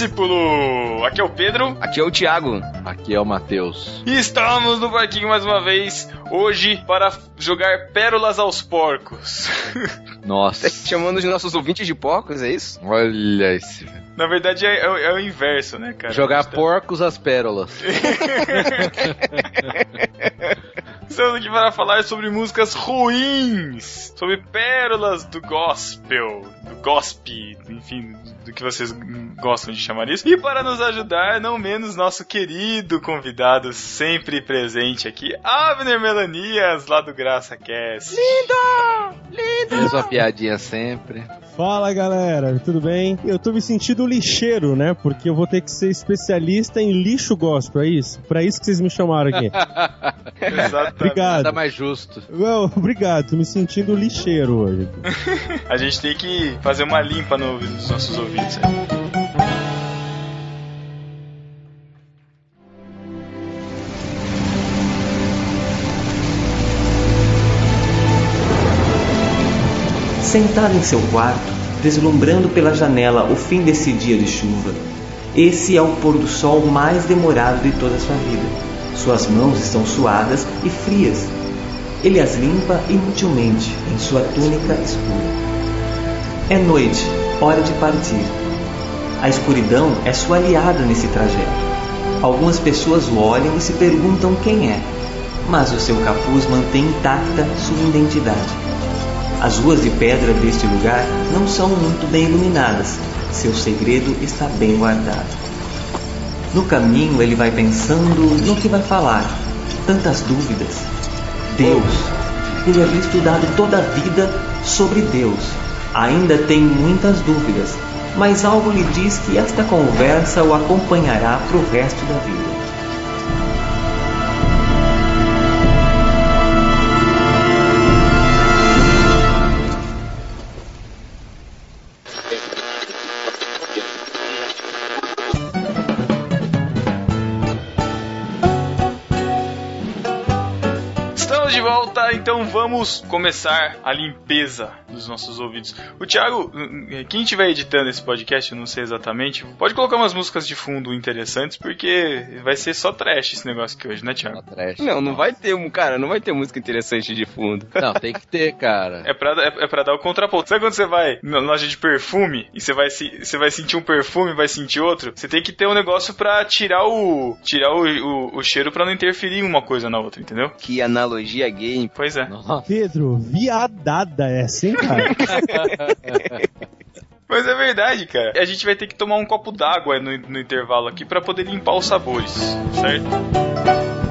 Discípulo! Aqui é o Pedro. Aqui é o Thiago. Aqui é o Matheus. E estamos no parquinho mais uma vez, hoje, para jogar pérolas aos porcos. Nossa. Tá chamando os nossos ouvintes de porcos, é isso? Olha esse. Na verdade é, é, é o inverso, né, cara? Jogar porcos às pérolas. Estamos aqui para falar sobre músicas ruins, sobre pérolas do gospel, do gospel, enfim, do que vocês gostam de chamar isso. E para nos ajudar, não menos nosso querido convidado sempre presente aqui, Abner Melanias, lá do Graça Cast. Lindo! Lindo! Fez uma piadinha sempre. Fala galera, tudo bem? Eu tô me sentindo lixeiro, né? Porque eu vou ter que ser especialista em lixo gospel, é isso? Pra isso que vocês me chamaram aqui. Exatamente. Obrigado. Nada mais justo. Well, obrigado, tô me sentindo lixeiro hoje. A gente tem que fazer uma limpa no, nos nossos ouvidos. aí. Sentado em seu quarto, deslumbrando pela janela o fim desse dia de chuva, esse é o pôr do sol mais demorado de toda a sua vida. Suas mãos estão suadas e frias. Ele as limpa inutilmente em sua túnica escura. É noite, hora de partir. A escuridão é sua aliada nesse trajeto. Algumas pessoas o olham e se perguntam quem é, mas o seu capuz mantém intacta sua identidade. As ruas de pedra deste lugar não são muito bem iluminadas. Seu segredo está bem guardado. No caminho ele vai pensando no que vai falar. Tantas dúvidas. Deus. Ele havia estudado toda a vida sobre Deus. Ainda tem muitas dúvidas, mas algo lhe diz que esta conversa o acompanhará para o resto da vida. Vamos começar a limpeza dos nossos ouvidos. O Thiago, quem estiver editando esse podcast, eu não sei exatamente, pode colocar umas músicas de fundo interessantes, porque vai ser só trash esse negócio aqui hoje, né, Thiago? Trash. Não, não vai ter, um cara, não vai ter música interessante de fundo. Não, tem que ter, cara. É pra, é, é pra dar o contraponto. Sabe quando você vai na loja de perfume e você vai, se, você vai sentir um perfume e vai sentir outro? Você tem que ter um negócio pra tirar o tirar o, o, o cheiro pra não interferir uma coisa na outra, entendeu? Que analogia gay. Pois é. Nossa. Pedro, viadada essa, hein? Mas é verdade, cara. A gente vai ter que tomar um copo d'água no, no intervalo aqui pra poder limpar os sabores, certo?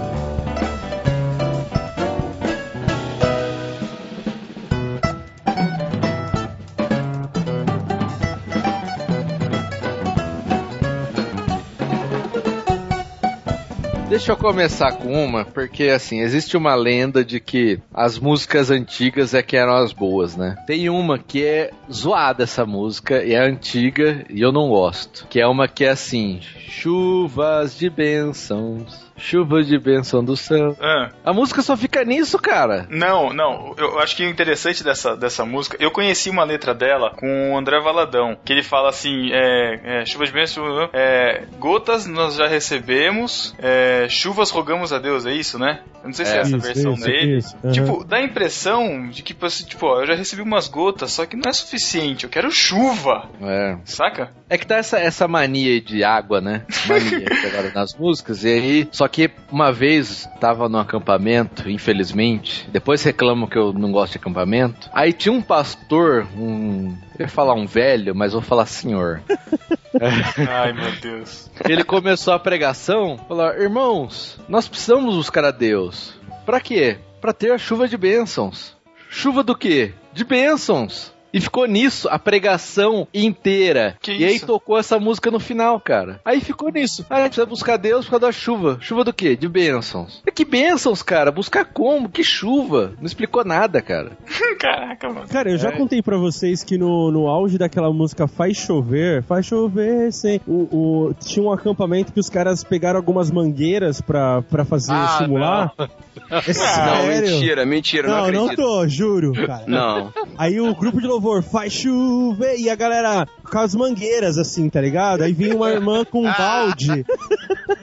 Deixa eu começar com uma, porque assim, existe uma lenda de que as músicas antigas é que eram as boas, né? Tem uma que é zoada essa música, e é antiga e eu não gosto. Que é uma que é assim: chuvas de bênçãos, chuva de bênção do céu. Ah. A música só fica nisso, cara. Não, não. Eu acho que o interessante dessa, dessa música, eu conheci uma letra dela com o André Valadão, que ele fala assim: é, é, chuvas de bênção, é, gotas nós já recebemos, é, chuvas rogamos a Deus, é isso, né? Eu não sei se é, É. essa Isso, versão isso, dele. isso, aham. Tipo, dá a impressão de que, assim, tipo, ó, eu já recebi umas gotas, só que não é suficiente, eu quero chuva, É. saca? É que tá essa, essa mania de água, né? Mania que agora nas músicas. E aí, só que uma vez tava no acampamento, infelizmente. Depois reclamam que eu não gosto de acampamento. Aí tinha um pastor, um. Eu ia falar um velho, mas vou falar senhor. Ai, meu Deus. Ele começou a pregação, falou: Irmãos, nós precisamos buscar a Deus. Pra quê? Pra ter a chuva de bênçãos. Chuva do quê? De bênçãos. E ficou nisso a pregação inteira. Que e aí isso? tocou essa música no final, cara. Aí ficou nisso. Ah, a gente precisa buscar Deus por causa da chuva. Chuva do quê? De bênçãos. Que bênçãos, cara? Buscar como? Que chuva? Não explicou nada, cara. Caraca, mano. Cara, eu já É. contei pra vocês que no, no auge daquela música Faz Chover, Faz Chover, sem. O, o- tinha um acampamento que os caras pegaram algumas mangueiras pra, pra fazer Ah, simular. É Não, sério? mentira, mentira, não, Não, não acredito. tô, juro, cara. Não. Aí o grupo de louvor faz chover e a galera com as mangueiras, assim, tá ligado? Aí vem uma irmã com um balde.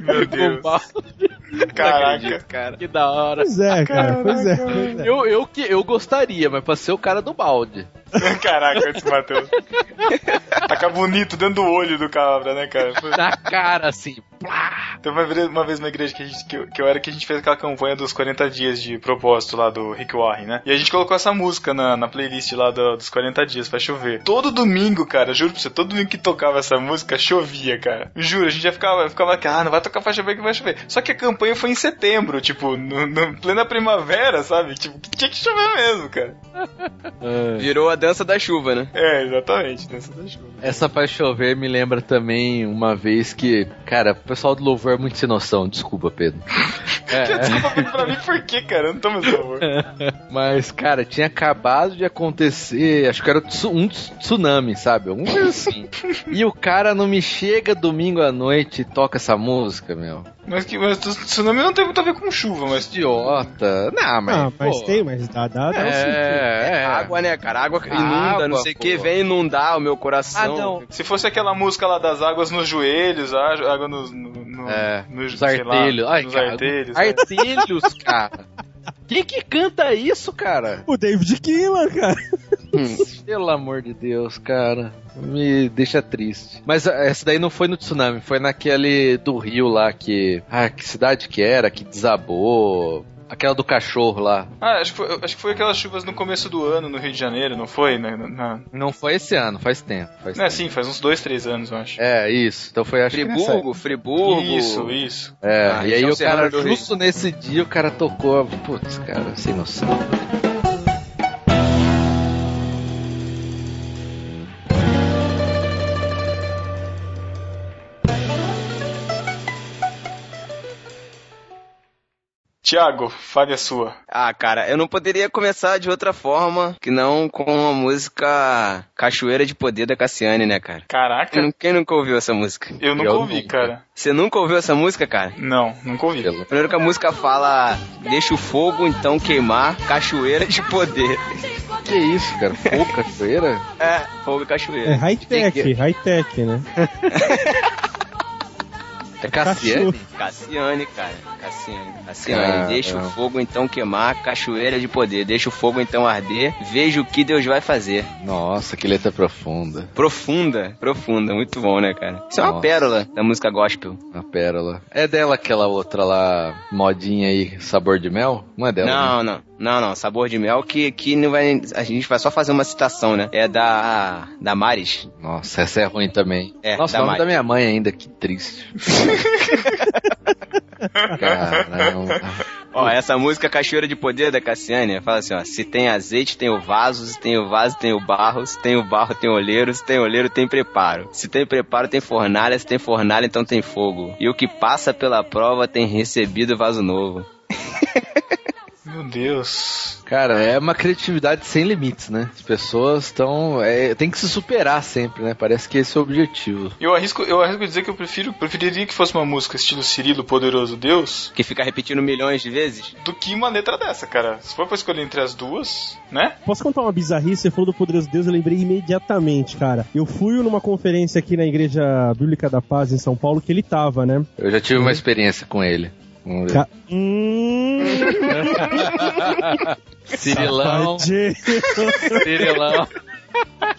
Meu Deus. Caraca. cara. Que da hora. Pois é, cara. Pois é. Pois é. Eu, eu, eu gostaria, mas pra ser o cara do balde. Caraca, esse Matheus. Taca bonito dentro do olho do cabra, né, cara? Na cara, assim. Teve uma vez, uma vez uma igreja que, a gente, que, eu, que eu era que a gente fez aquela campanha dos 40 dias de propósito lá do Rick Warren, né? E a gente colocou essa música na, na playlist lá do- dos 40 dias pra chover. Todo domingo, cara, juro pra você, todo domingo que tocava essa música, chovia, cara. Juro, a gente já ficava, ficava aqui, ah, não vai tocar pra chover que vai chover. Só que a campanha foi em setembro, tipo, no, no plena primavera, sabe? Tipo, que tinha que chover mesmo, cara. Virou a dança da chuva, né? É, exatamente, dança da chuva. Essa pra chover me lembra também uma vez que, cara, o pessoal do louvor é muito sem noção, desculpa, Pedro. É, Desculpa pra mim por quê, cara? Eu não tô mais favor. mas, cara, tinha acabado de acontecer, acho que era um tsu- tsunami, sabe? Um coisa assim. e o cara não me chega domingo à noite e toca essa música, meu. Mas que mas tsunami não tem muito a ver com chuva, mas Idiota. Não, mas. Ah, mas pô, tem, mas dá, dá, dá um sentido. É, é. Água, né, cara? Água inunda, Água, não sei o que, vem inundar o meu coração. Ah, não. Se fosse aquela música lá das águas nos joelhos, água nos. No, no, É, nos, Os sei lá, artelhos. Ai, nos cara, artelhos. né? Artelhos, cara. Quem que canta isso, cara? O David Keelan, cara. Pelo amor de Deus, cara. Me deixa triste. Mas essa daí não foi no tsunami, foi naquele do rio lá que. Ah, que cidade que era? Que desabou. Aquela do cachorro lá. Ah, acho que, foi, acho que foi aquelas chuvas no começo do ano no Rio de Janeiro, não foi? Na, na- Não foi esse ano, faz tempo. Faz Não, é tempo. sim, faz uns dois, três anos, eu acho. É, isso. Então foi acho que nessa Friburgo, Friburgo. Isso, isso. É, Ah, e aí o cara, justo nesse dia, o cara tocou. Putz, cara, sem noção. Tiago, fale a sua. Ah, cara, eu não poderia começar de outra forma que não com a música Cachoeira de Poder da Cassiane, né, cara? Caraca, Quem, quem nunca ouviu essa música? eu nunca Eu ouvi, nunca. cara. Você nunca ouviu essa música, cara? Não, nunca ouvi. Primeiro que a música fala Deixa o fogo então queimar Cachoeira de Poder. Que isso, cara? Fogo, cachoeira? É, fogo e É cachoeira. high-tech, Tem que- high-tech, né? É Cassiane? Cassiane, cara. Cassiane. Cassiane. Caramba. Deixa o fogo então queimar Cachoeira de Poder. Deixa o fogo então arder. Veja o que Deus vai fazer. Nossa, que letra profunda. Profunda, profunda. Muito bom, né, cara? Isso é uma Nossa. pérola da música gospel. A pérola. É dela aquela outra lá, modinha aí, sabor de mel? Não é dela? né? Não, não, não. Sabor de mel que aqui não vai. A gente vai só fazer uma citação, né? É da. Da Maris. Nossa, essa é ruim também. É, Nossa, da o nome Mari. da minha mãe ainda, que triste. Caramba. Ó, essa música Cachoeira de Poder da Cassiane fala assim, ó. Se tem azeite, tem o vaso. Se tem o vaso, tem o barro. Se tem o barro, tem olheiro. Se tem olheiro, tem preparo. Se tem preparo, tem fornalha. Se tem fornalha, então tem fogo. E o que passa pela prova tem recebido vaso novo. Meu Deus. Cara, é uma criatividade sem limites, né? As pessoas estão. É, tem que se superar sempre, né? Parece que esse é o objetivo. Eu arrisco, eu arrisco dizer que eu prefiro, preferiria que fosse uma música estilo Cirilo Poderoso Deus Que fica repetindo milhões de vezes. do que uma letra dessa, cara. Se for pra escolher entre as duas, né? Posso contar uma bizarrice? Você falou do Poderoso Deus, eu lembrei imediatamente, cara. Eu fui numa conferência aqui na Igreja Bíblica da Paz, em São Paulo, que ele tava, né? Eu já tive uma experiência com ele. Vamos ver. Ca- Hum... Cirilão. Cirilão,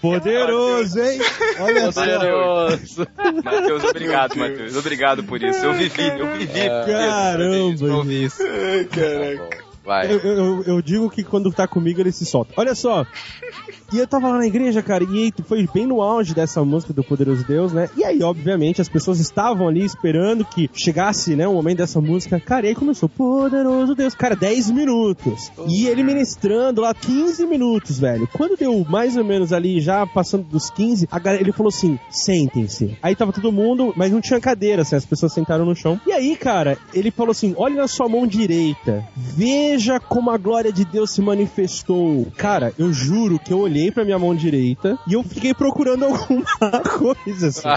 Poderoso, hein? Olha só. poderoso. Matheus, obrigado, Matheus. Obrigado por isso. Eu vivi, eu vivi. É. Caramba, Eu isso. Ai, caraca. Vai. Eu, eu- eu digo que quando tá comigo ele se solta. Olha só. E eu tava lá na igreja, cara, e foi bem no auge dessa música do Poderoso Deus, né? E aí, obviamente, as pessoas estavam ali esperando que chegasse, né, o momento dessa música. Cara, e aí começou, Poderoso Deus. Cara, 10 minutos. E ele ministrando lá 15 minutos, velho. Quando deu mais ou menos ali, já passando dos 15, a galera, ele falou assim, sentem-se. Aí tava todo mundo, mas não tinha cadeira, assim, as pessoas sentaram no chão. E aí, cara, ele falou assim, olhe na sua mão direita, veja como a glória de Deus se manifestou. Cara, eu juro que eu olhei pra minha mão direita e eu fiquei procurando alguma coisa, assim.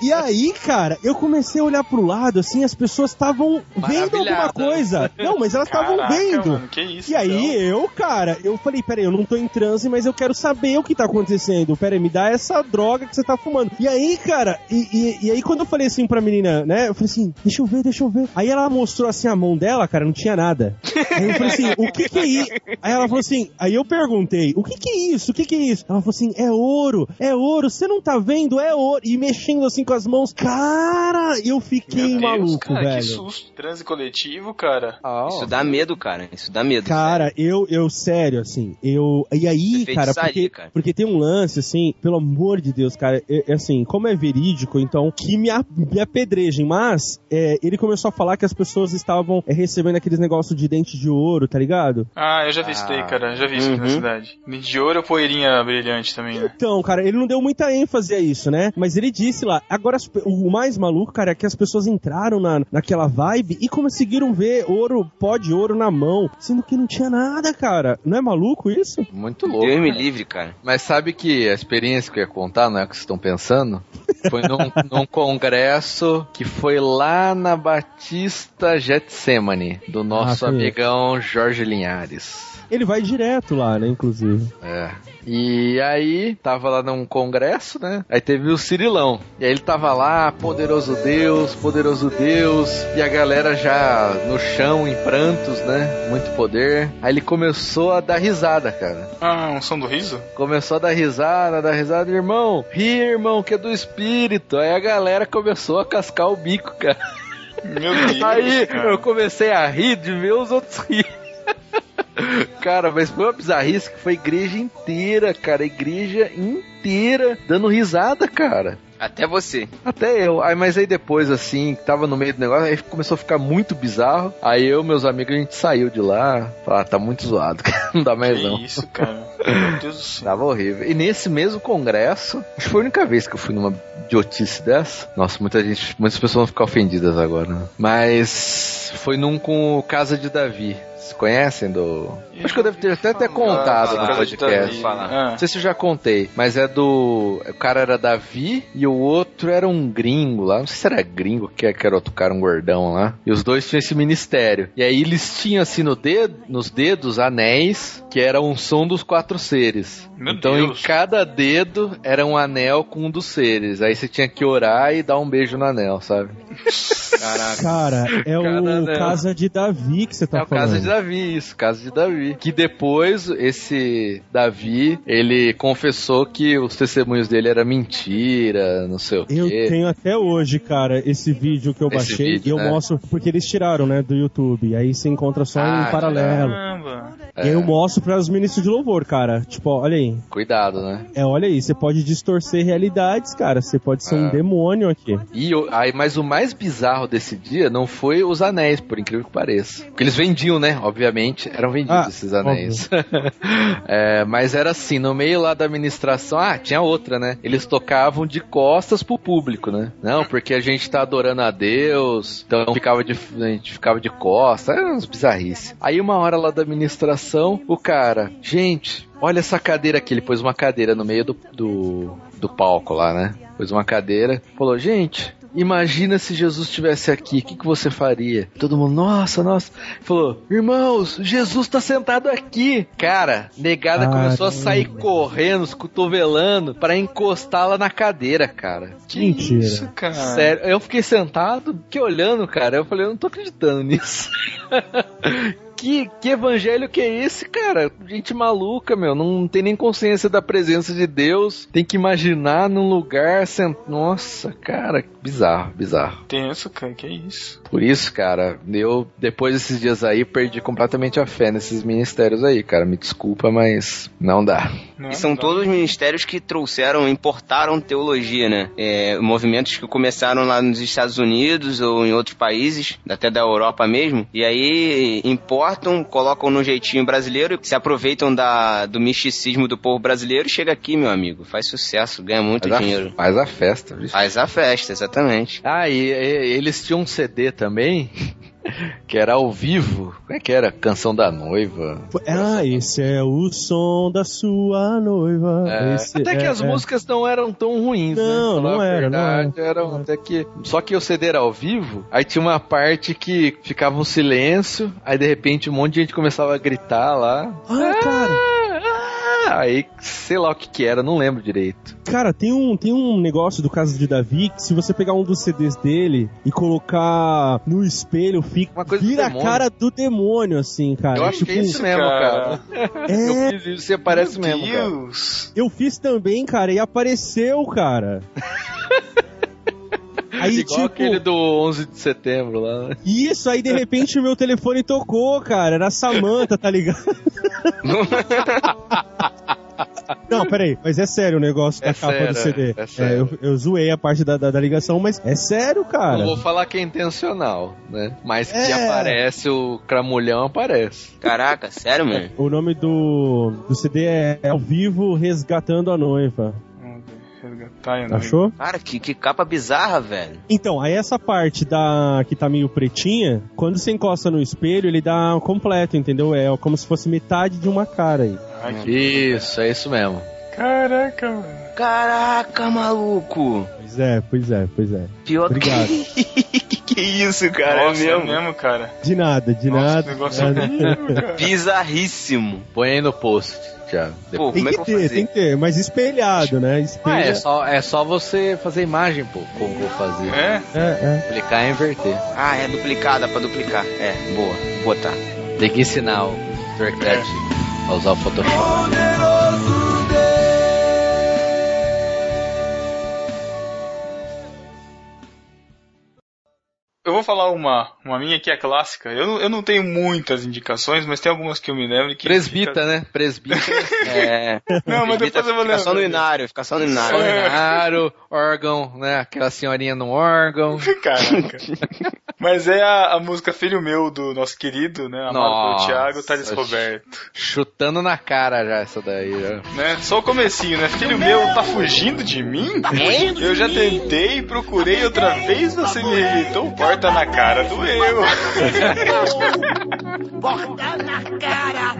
E aí, cara, eu comecei a olhar pro lado, assim, as pessoas estavam vendo alguma coisa. Não, mas elas estavam vendo. mano, que isso, E aí então? eu, cara, eu falei, peraí, eu não tô em transe, mas eu quero saber o que tá acontecendo. Peraí, me dá essa droga que você tá fumando. E aí, cara, e, e- e aí quando eu falei assim pra menina, né, eu falei assim, deixa eu ver, deixa eu ver. Aí ela mostrou assim a mão dela, cara, não tinha nada. Aí eu falei assim, o que que é isso? Aí ela falou assim, aí eu perguntei, o que que é isso? O que que é isso? Ela falou assim, é ouro, é ouro, você não tá vendo? É ouro. E mexendo assim com as mãos, cara, eu fiquei Deus, maluco, cara, Que velho. susto. Transe coletivo, cara. Isso dá medo, cara. Isso dá medo. Cara, eu, eu, sério, assim, eu. E aí, cara porque, cara. porque tem um lance, assim, pelo amor de Deus, cara, é, é assim, como é verídico, então, que me, me apedrejem, mas é, ele começou a falar que as pessoas estavam é, recebendo aqueles negócios de dente de ouro, tá ligado? Ah, eu já vi isso daí, cara. Já vi isso aqui na Uhum. cidade. De ouro ou poeirinha brilhante também, né? Então, cara, ele não deu muita ênfase a isso, né? Mas ele disse lá, agora o mais maluco, cara, é que as pessoas entraram na, naquela vibe e conseguiram ver ouro, pó de ouro na mão, sendo que não tinha nada, cara. Não é maluco isso? Muito louco. Deus me cara. livre, cara. Mas sabe que a experiência que eu ia contar, não é o que vocês estão pensando? Foi num, num congresso que foi lá na Batista Getsemane, do nosso Conheço. amigão Jorge Linhares. Ele vai direto lá, né, inclusive. É. E aí, tava lá num congresso, né? Aí teve o Cirilão. E aí ele tava lá, poderoso Deus, poderoso Deus. E a galera já no chão, em prantos, né? Muito poder. Aí ele começou a dar risada, cara. Ah, um som do riso? Começou a dar risada, dar risada, irmão. Ri, irmão, que é do espírito. Aí a galera começou a cascar o bico, cara. Meu Deus. Aí cara. eu comecei a rir de ver os outros rir. Cara, mas foi uma bizarrice que foi a igreja inteira, cara. Igreja inteira dando risada, cara. Até você. Até eu. Aí, mas aí depois, assim, tava no meio do negócio, aí começou a ficar muito bizarro. Aí eu, meus amigos, a gente saiu de lá. Falar, tá muito zoado, cara. Não dá mais não. Que isso, cara. Meu Deus do céu. Tava horrível. E nesse mesmo congresso, acho que foi a única vez que eu fui numa idiotice dessa. Nossa, muita gente, muitas pessoas vão ficar ofendidas agora, né? Mas foi num com o Casa de Davi. Vocês conhecem do. Acho que eu devo ter até, até contado no podcast. Não sei se eu já contei, mas é do. O cara era Davi e o outro era um gringo lá. Não sei se era gringo, que que era outro cara, um gordão lá. E os dois tinham esse ministério. E aí eles tinham assim no dedo, nos dedos anéis, que era um som dos quatro seres. Meu então Deus. em cada dedo era um anel com um dos seres. Aí você tinha que orar e dar um beijo no anel, sabe? Caraca. Cara, é o Cada anel. Casa de Davi que você tá é o falando. caso de Davi, isso, caso de Davi. Que depois esse Davi, ele confessou que os testemunhos dele era mentira, não sei o quê. Eu tenho até hoje, cara, esse vídeo que eu Esse baixei vídeo, e eu né? mostro, porque eles tiraram, né, do YouTube. Aí você encontra só Ah, em paralelo. Caramba. E aí eu mostro para os ministros de louvor, cara. Tipo, olha aí. Cuidado, né? É, olha aí, você pode distorcer realidades, cara. Você pode ser um É. demônio aqui. E o- aí, mas o mais bizarro desse dia não foi os anéis, por incrível que pareça. Porque eles vendiam, né? Obviamente, eram vendidos Ah, esses anéis. É, mas era assim, no meio lá da administração, ah, tinha outra, né? Eles tocavam de costas pro público, né? Não, porque a gente tá adorando a Deus, então ficava de, a gente ficava de costas, eram umas bizarrices. Aí uma hora lá da administração, o cara, gente, olha essa cadeira aqui, ele pôs uma cadeira no meio do, do, do palco lá, né? Pôs uma cadeira, falou, gente, Imagina se Jesus estivesse aqui, o que, que você faria? Todo mundo, nossa, nossa. Falou, irmãos, Jesus tá sentado aqui. Cara, negada começou a sair correndo, se cotovelando, pra encostá-la na cadeira, cara. Que Mentira. isso, cara? Sério, eu fiquei sentado, fiquei olhando, cara. Eu falei, eu não tô acreditando nisso. Que, que evangelho que é esse, cara? Gente maluca, meu. Não tem nem consciência da presença de Deus. Tem que imaginar num lugar. Sent... Nossa, cara, bizarro, bizarro. Tenso, cara. Que isso? Por isso, cara, eu, depois desses dias aí, perdi completamente a fé nesses ministérios aí, cara. Me desculpa, mas não dá. Não, E são não. todos ministérios que trouxeram, importaram teologia, né? É, movimentos que começaram lá nos Estados Unidos ou em outros países, até da Europa mesmo, e aí importam, colocam no jeitinho brasileiro, se aproveitam da, do misticismo do povo brasileiro, chega aqui, meu amigo, faz sucesso, ganha muito Faz dinheiro. a, faz a festa, viu? Faz a festa, exatamente. Ah, e, e- eles tinham um CD também que era ao vivo. Como é que era? Canção da noiva. Ah, esse é o som da sua noiva. É, Esse até que é- as é. músicas não eram tão ruins, né? Não, Falar não a era, não verdade, era. eram até que. Só que o CD era ao vivo, aí tinha uma parte que ficava um silêncio, aí de repente um monte de gente começava a gritar lá. Ah, cara. Aí sei lá o que que era, não lembro direito. Cara, tem um, tem um negócio do caso de Davi que se você pegar um dos CDs dele e colocar no espelho, fica, Uma coisa vira a cara do demônio, assim, cara. Eu acho que é Tipo, isso mesmo, cara. É, Eu fiz isso, você parece Meu mesmo, cara. Deus. eu fiz também, cara, e apareceu, cara. Aí, Igual tipo, aquele do 11 de setembro lá. né? isso, aí de repente meu telefone tocou, cara. Era a Samantha, tá ligado? Não, peraí, mas é sério o negócio É da capa sério, do CD. é sério. eu, eu zoei a parte da, da, da ligação, mas é sério, cara. Não vou falar que é intencional, né? Mas que É. aparece o cramulhão, aparece. Caraca, sério, mano? O nome do, do CD é Ao Vivo Resgatando a Noiva. Noiva. Achou? Cara, que, que capa bizarra, velho. Então, aí essa parte da que tá meio pretinha, quando você encosta no espelho, ele dá completo, entendeu? É como se fosse metade de uma cara aí. Ai. Isso, é isso mesmo. Caraca, mano. Caraca, maluco. Pois é, pois é, pois é. Pior Obrigado. que... que isso, cara, Nossa, é mesmo. cara. De nada, de Nossa, nada. negócio de é nada. horrível, cara. É. Bizarríssimo. Põe aí no post, Thiago. Pô, Tem é que que ter, tem que ter, mas espelhado, né? Ah, Espelha. é só, é só você fazer imagem, pô, como vou fazer. É? É, é. Clicar e inverter. Ah, é duplicada pra duplicar. É, boa. Vou botar. Tem que ensinar o Turcraft a usar o Photoshop. Eu vou falar uma, uma minha que é clássica. Eu não, eu não tenho muitas indicações, mas tem algumas que eu me lembro que. Presbita, né? Presbita. É. Não, mas depois eu vou Fica só no lembrar. inário, fica só no inário. Seminário, órgão, né? Aquela senhorinha no órgão. Caraca. Mas é a, a música Filho Meu do nosso querido, né? Amado Nossa. pelo Thiago, Thales Roberto. Chutando na cara já essa daí. Já. Né? Só o comecinho, né? Filho meu, tá fugindo de mim? Eu já tentei, procurei outra vez, você me rejeitou, porta na cara do eu.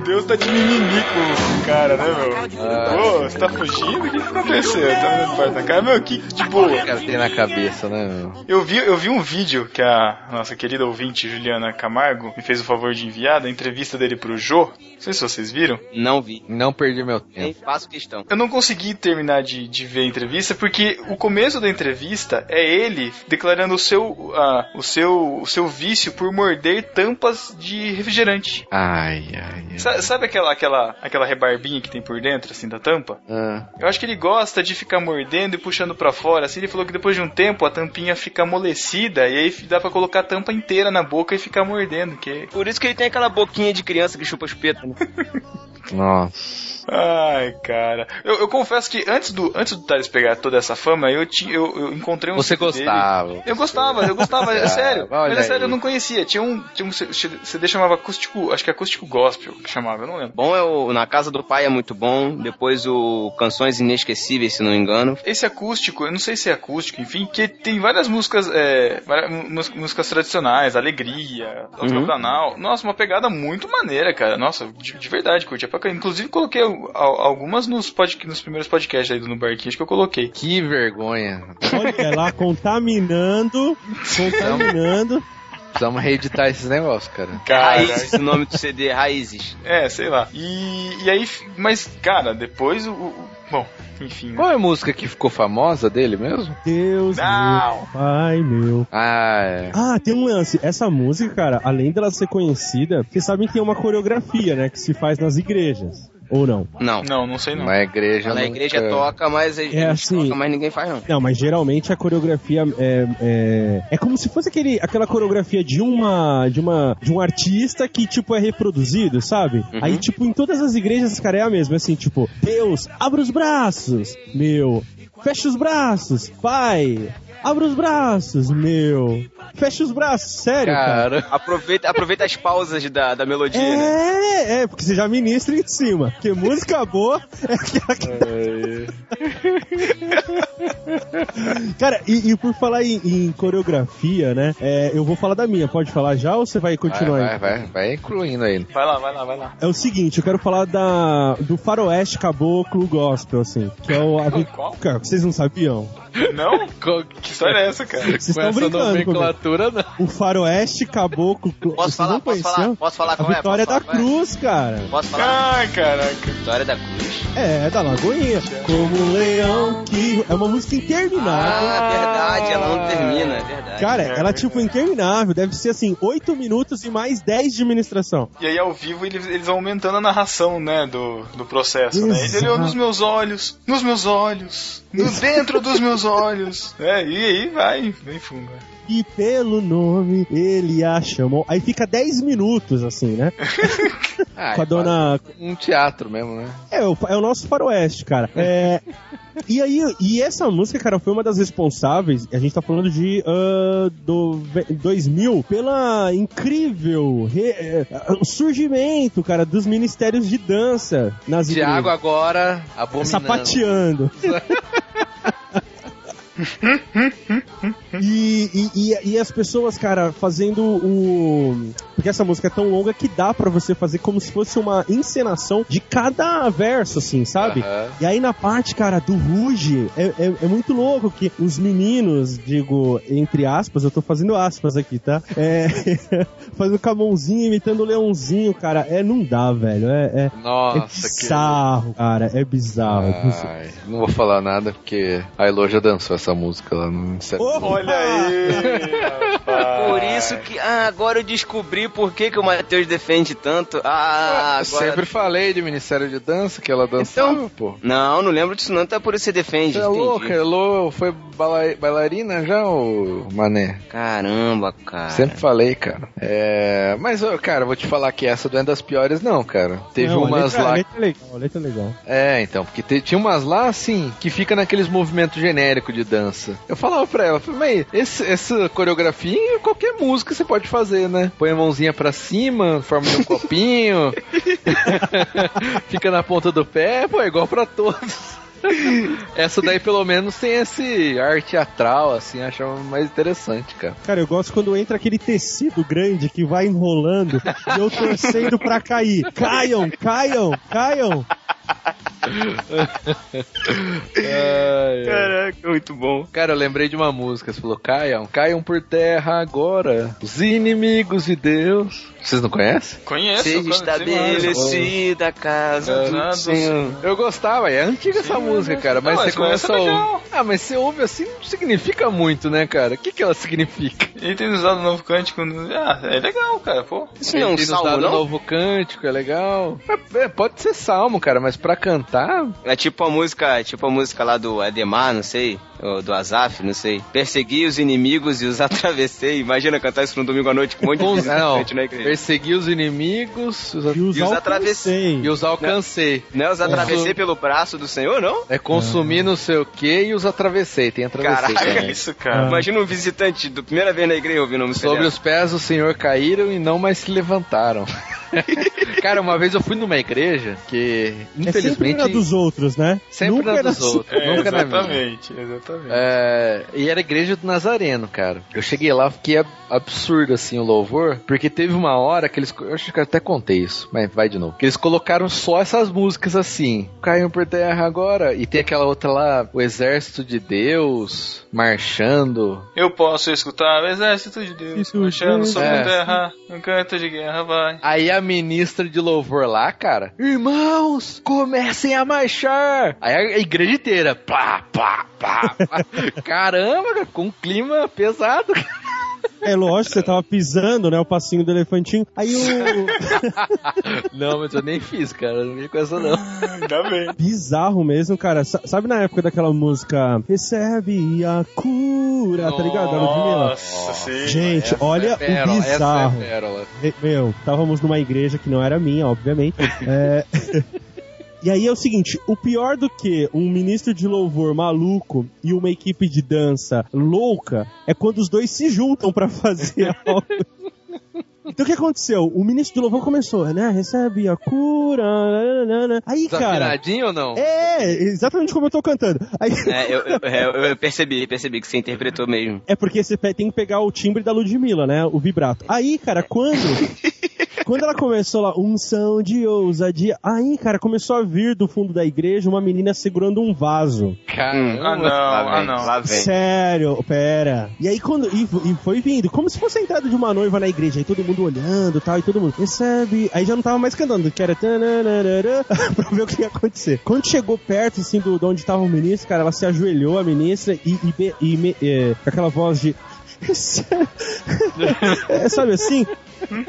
Deus tá de mimimi com o cara, né, meu? Ah. Pô, você tá fugindo? O que que aconteceu? Tá me dando porta na cara? Meu, que de boa. O cara tem na cabeça, né, meu? Eu vi, eu vi um vídeo que a nossa querida ouvinte Juliana Camargo me fez o favor de enviar da entrevista dele pro Jô. Não sei se vocês viram. Não vi. Não perdi meu Nem tempo. faço questão. Eu não consegui terminar de, de ver a entrevista porque o começo da entrevista é ele declarando o seu, ah, o seu, o seu vício por morder tampas de refrigerante. Ai, ai, ai. Sa- Sabe aquela, aquela, aquela rebarbinha que tem por dentro, assim, da tampa? Ah, Eu acho que ele gosta de ficar mordendo e puxando pra fora. Assim, ele falou que depois de um tempo a tampinha fica amolecida e aí dá pra colocar a tampa inteira na boca e ficar mordendo. Que... Por isso que ele tem aquela boquinha de criança que chupa chupeta. Né? nossa. Ai, cara. Eu, eu confesso que antes do, antes do Thales pegar toda essa fama, eu, tinha, eu, eu encontrei um Você CD dele. gostava. Eu gostava, eu gostava, é Ah, sério. Mas é sério, aí. eu não conhecia. Tinha um, tinha um CD chamava Acústico, acho que é Acústico Gospel, que chamava, eu não lembro. Bom é o Na Casa do Pai é muito bom. Depois o Canções Inesquecíveis, se não me engano. Esse acústico, eu não sei se é acústico, enfim, que tem várias músicas, é, várias mús- músicas tradicionais, Alegria, Uhum. Canal. Nossa, uma pegada muito maneira, cara. Nossa, de, de verdade, curti pra. Inclusive coloquei algumas nos, pod, nos primeiros podcasts aí do No Barquinho, acho que eu coloquei. Que vergonha. Olha lá, contaminando, contaminando. Precisamos reeditar esses negócios, cara. Raízes, o nome do CD, Raízes. É, sei lá. E, e aí, mas, cara, depois o. o- bom, enfim. né? Qual é a música que ficou famosa dele mesmo? Deus Não. meu, pai meu. Ah, é. Ah, tem um lance. Essa música, cara, além dela ser conhecida, vocês sabem que tem uma coreografia, né, que se faz nas igrejas. Ou não? Não. Não, não sei não. Na igreja. Na nunca- igreja toca, mas a gente assim- toca, mas ninguém faz não. Não, mas geralmente a coreografia é, é, é como se fosse aquele, aquela coreografia de uma, de uma de um artista que tipo é reproduzido, sabe? Uhum. Aí tipo em todas as igrejas cara é a mesma, assim tipo Deus abre os braços, meu, fecha os braços, Pai Abra os braços, meu. Fecha os braços, sério, cara. Cara, Aproveita, aproveita as pausas da, da melodia, né? É, é, porque você já ministra em cima. Porque música boa é aquela que. Cara, e, e por falar em, em coreografia, né? é, eu vou falar da minha. Pode falar já ou você vai vai, continuar aí? vai, vai, vai incluindo aí. Vai lá, vai lá, vai lá. É o seguinte, eu quero falar da, do faroeste caboclo gospel, assim. Que é o... A, Qual? cara, vocês não sabiam? Não? Que história é essa, cara? Vocês com estão essa brincando nomenclatura, não. O faroeste caboclo... Posso falar, não posso falar, conheciam? posso falar A é? Vitória Posso da falar é? Cruz, cara. Posso falar? Ai, caraca. Vitória da Cruz. É, da Lagoinha. Como um leão que... É uma música interminável. Ah, verdade, ela não termina, é verdade. Cara, ela é tipo interminável. Deve ser assim, 8 minutos e mais 10 de administração. E aí, ao vivo, eles, eles vão aumentando a narração, né, do, do processo, né? Ele Exato. olhou nos meus olhos, nos meus olhos, no dentro dos meus olhos. É, e aí vai, vem fundo. né? E pelo nome ele a chamou. Aí fica 10 minutos, assim, né? Ah, Com a dona. Um teatro mesmo, né? É, o- é o nosso faroeste, cara. É. E aí, e essa música, cara, foi uma das responsáveis, a gente tá falando de ah, do ve- 2000, pela incrível re- o surgimento, cara, dos ministérios de dança nas Tiago igrejas. agora abominando. Sapateando. e, e, e, e as pessoas, cara, fazendo o. Porque essa música é tão longa que dá pra você fazer como se fosse uma encenação de cada verso, assim, sabe? Aham. E aí na parte, cara, do Ruge, é, é, é muito louco que os meninos, digo, entre aspas, eu tô fazendo aspas aqui, tá? É, fazendo com a mãozinha, imitando o leãozinho, cara. É, não dá, velho. É, é, é Nossa, que. bizarro, cara. É bizarro. Ai, não vou falar nada porque a Elo já dançou essa música lá no Ministério. Opa! Olha aí. Por isso que. Ah, agora eu descobri por que, que o Matheus defende tanto. Ah, Eu agora. Sempre falei de Ministério de Dança, que ela dançava, pô. Não, não lembro disso não, então é por isso que você defende. Você é louca, Elo foi bailarina já, ô Mané? Caramba, cara. Sempre falei, cara. É... Mas, cara, vou te falar que essa não é das piores, não, cara. Teve Não, umas letra, lá. A letra é legal, letra é legal. É, então, porque te- tinha umas lá, assim, que fica naqueles movimentos genéricos de dança. Eu falava pra ela, falei, mas esse- essa coreografia, qualquer música você pode fazer, né? Põe a mãozinha pra cima, forma de um copinho, fica na ponta do pé, pô, é igual pra todos. Essa daí, pelo menos, tem esse ar teatral, assim, acho mais interessante, cara. Cara, eu gosto quando entra aquele tecido grande que vai enrolando e eu torcendo pra cair. Caiam, caiam, caiam. Caraca, muito bom. Cara, eu lembrei de uma música, você falou, caiam, caiam por terra agora, os inimigos de Deus. Vocês não conhecem? Conheço. Seja estabelecida a casa É, do Senhor. Eu gostava, é antiga essa música, cara, mas Não, você mas começa a é ouvir. legal. Ah, mas você ouve assim, não significa muito, né, cara? O que que ela significa? Ele tem usado o novo cântico. no- Ah, é legal, cara, pô. Isso não é um salmo, não? novo cântico, é legal. É, é, pode ser salmo, cara, mas pra cantar, É tipo a música, tipo a música lá do Ademar, não sei, ou do Azaf, não sei. Persegui os inimigos e os atravessei. Imagina cantar isso no domingo à noite com um monte de não, visitante na igreja. perseguir os inimigos os- E os, E os alcancei. e os alcancei. Não é os atravessei pelo braço do Senhor, não? É consumir não sei o que e os atravessei. Tem atravessei Caraca, Que também. isso, cara. Imagina um visitante do primeira vez na igreja ouvindo música Sobre os pés do Senhor caíram e não mais se levantaram. Cara, uma vez eu fui numa igreja que, É sempre infelizmente. na dos outros, né? Sempre Nunca dos outros. É, nunca na minha. exatamente, exatamente. É, e era a igreja do Nazareno, cara. Eu cheguei lá, fiquei ab- absurdo assim o louvor, porque teve uma hora que eles. Eu acho que eu até contei isso, mas vai de novo. Que eles colocaram só essas músicas assim. Caiam por terra agora. E tem aquela outra lá, o Exército de Deus, marchando. Eu posso escutar o exército de Deus Isso, marchando sobre é. a terra, um canto de guerra vai. Aí a ministra de louvor lá, cara, irmãos, comecem a marchar. Aí a igreja inteira, pá, pá, pá. Caramba, cara, com um clima pesado. É lógico, você tava pisando, né? O passinho do elefantinho. Aí o. Não, mas eu nem fiz, cara, não vi com essa não. Ainda bem. Bizarro mesmo, cara. Sa- Sabe na época daquela música Recebe a cura, tá ligado? Nossa, sim. Gente, Essa olha é pérola, o essa é bizarro. pérola. E- Meu, estávamos numa igreja que não era minha, obviamente. É, E aí é o seguinte, o pior do que um ministro de louvor maluco e uma equipe de dança louca é quando os dois se juntam pra fazer algo. Então o que aconteceu? O ministro de louvor começou, né? Recebe a cura. nananana. Aí, cara. Desafinadinho ou não? É, exatamente como eu tô cantando. Aí, É, eu, eu- eu- eu percebi, percebi que você interpretou mesmo. É porque você tem que pegar o timbre da Ludmilla, né? O vibrato. Aí, cara, quando. quando ela começou lá, unção de ousadia. Aí, cara, começou a vir do fundo da igreja uma menina segurando um vaso. Caramba. Ah, não, lá vem, ah, não. lá vem. Sério, pera. E aí quando. E, e foi vindo, como se fosse a entrada de uma noiva na igreja, aí todo mundo olhando e tal, e todo mundo recebe. Aí já não tava mais cantando, que era. pra ver o que ia acontecer. Quando chegou perto, assim, do, de onde tava o ministro, cara, ela se ajoelhou, a ministra, e, e, e me- é, aquela voz de. É, sabe assim?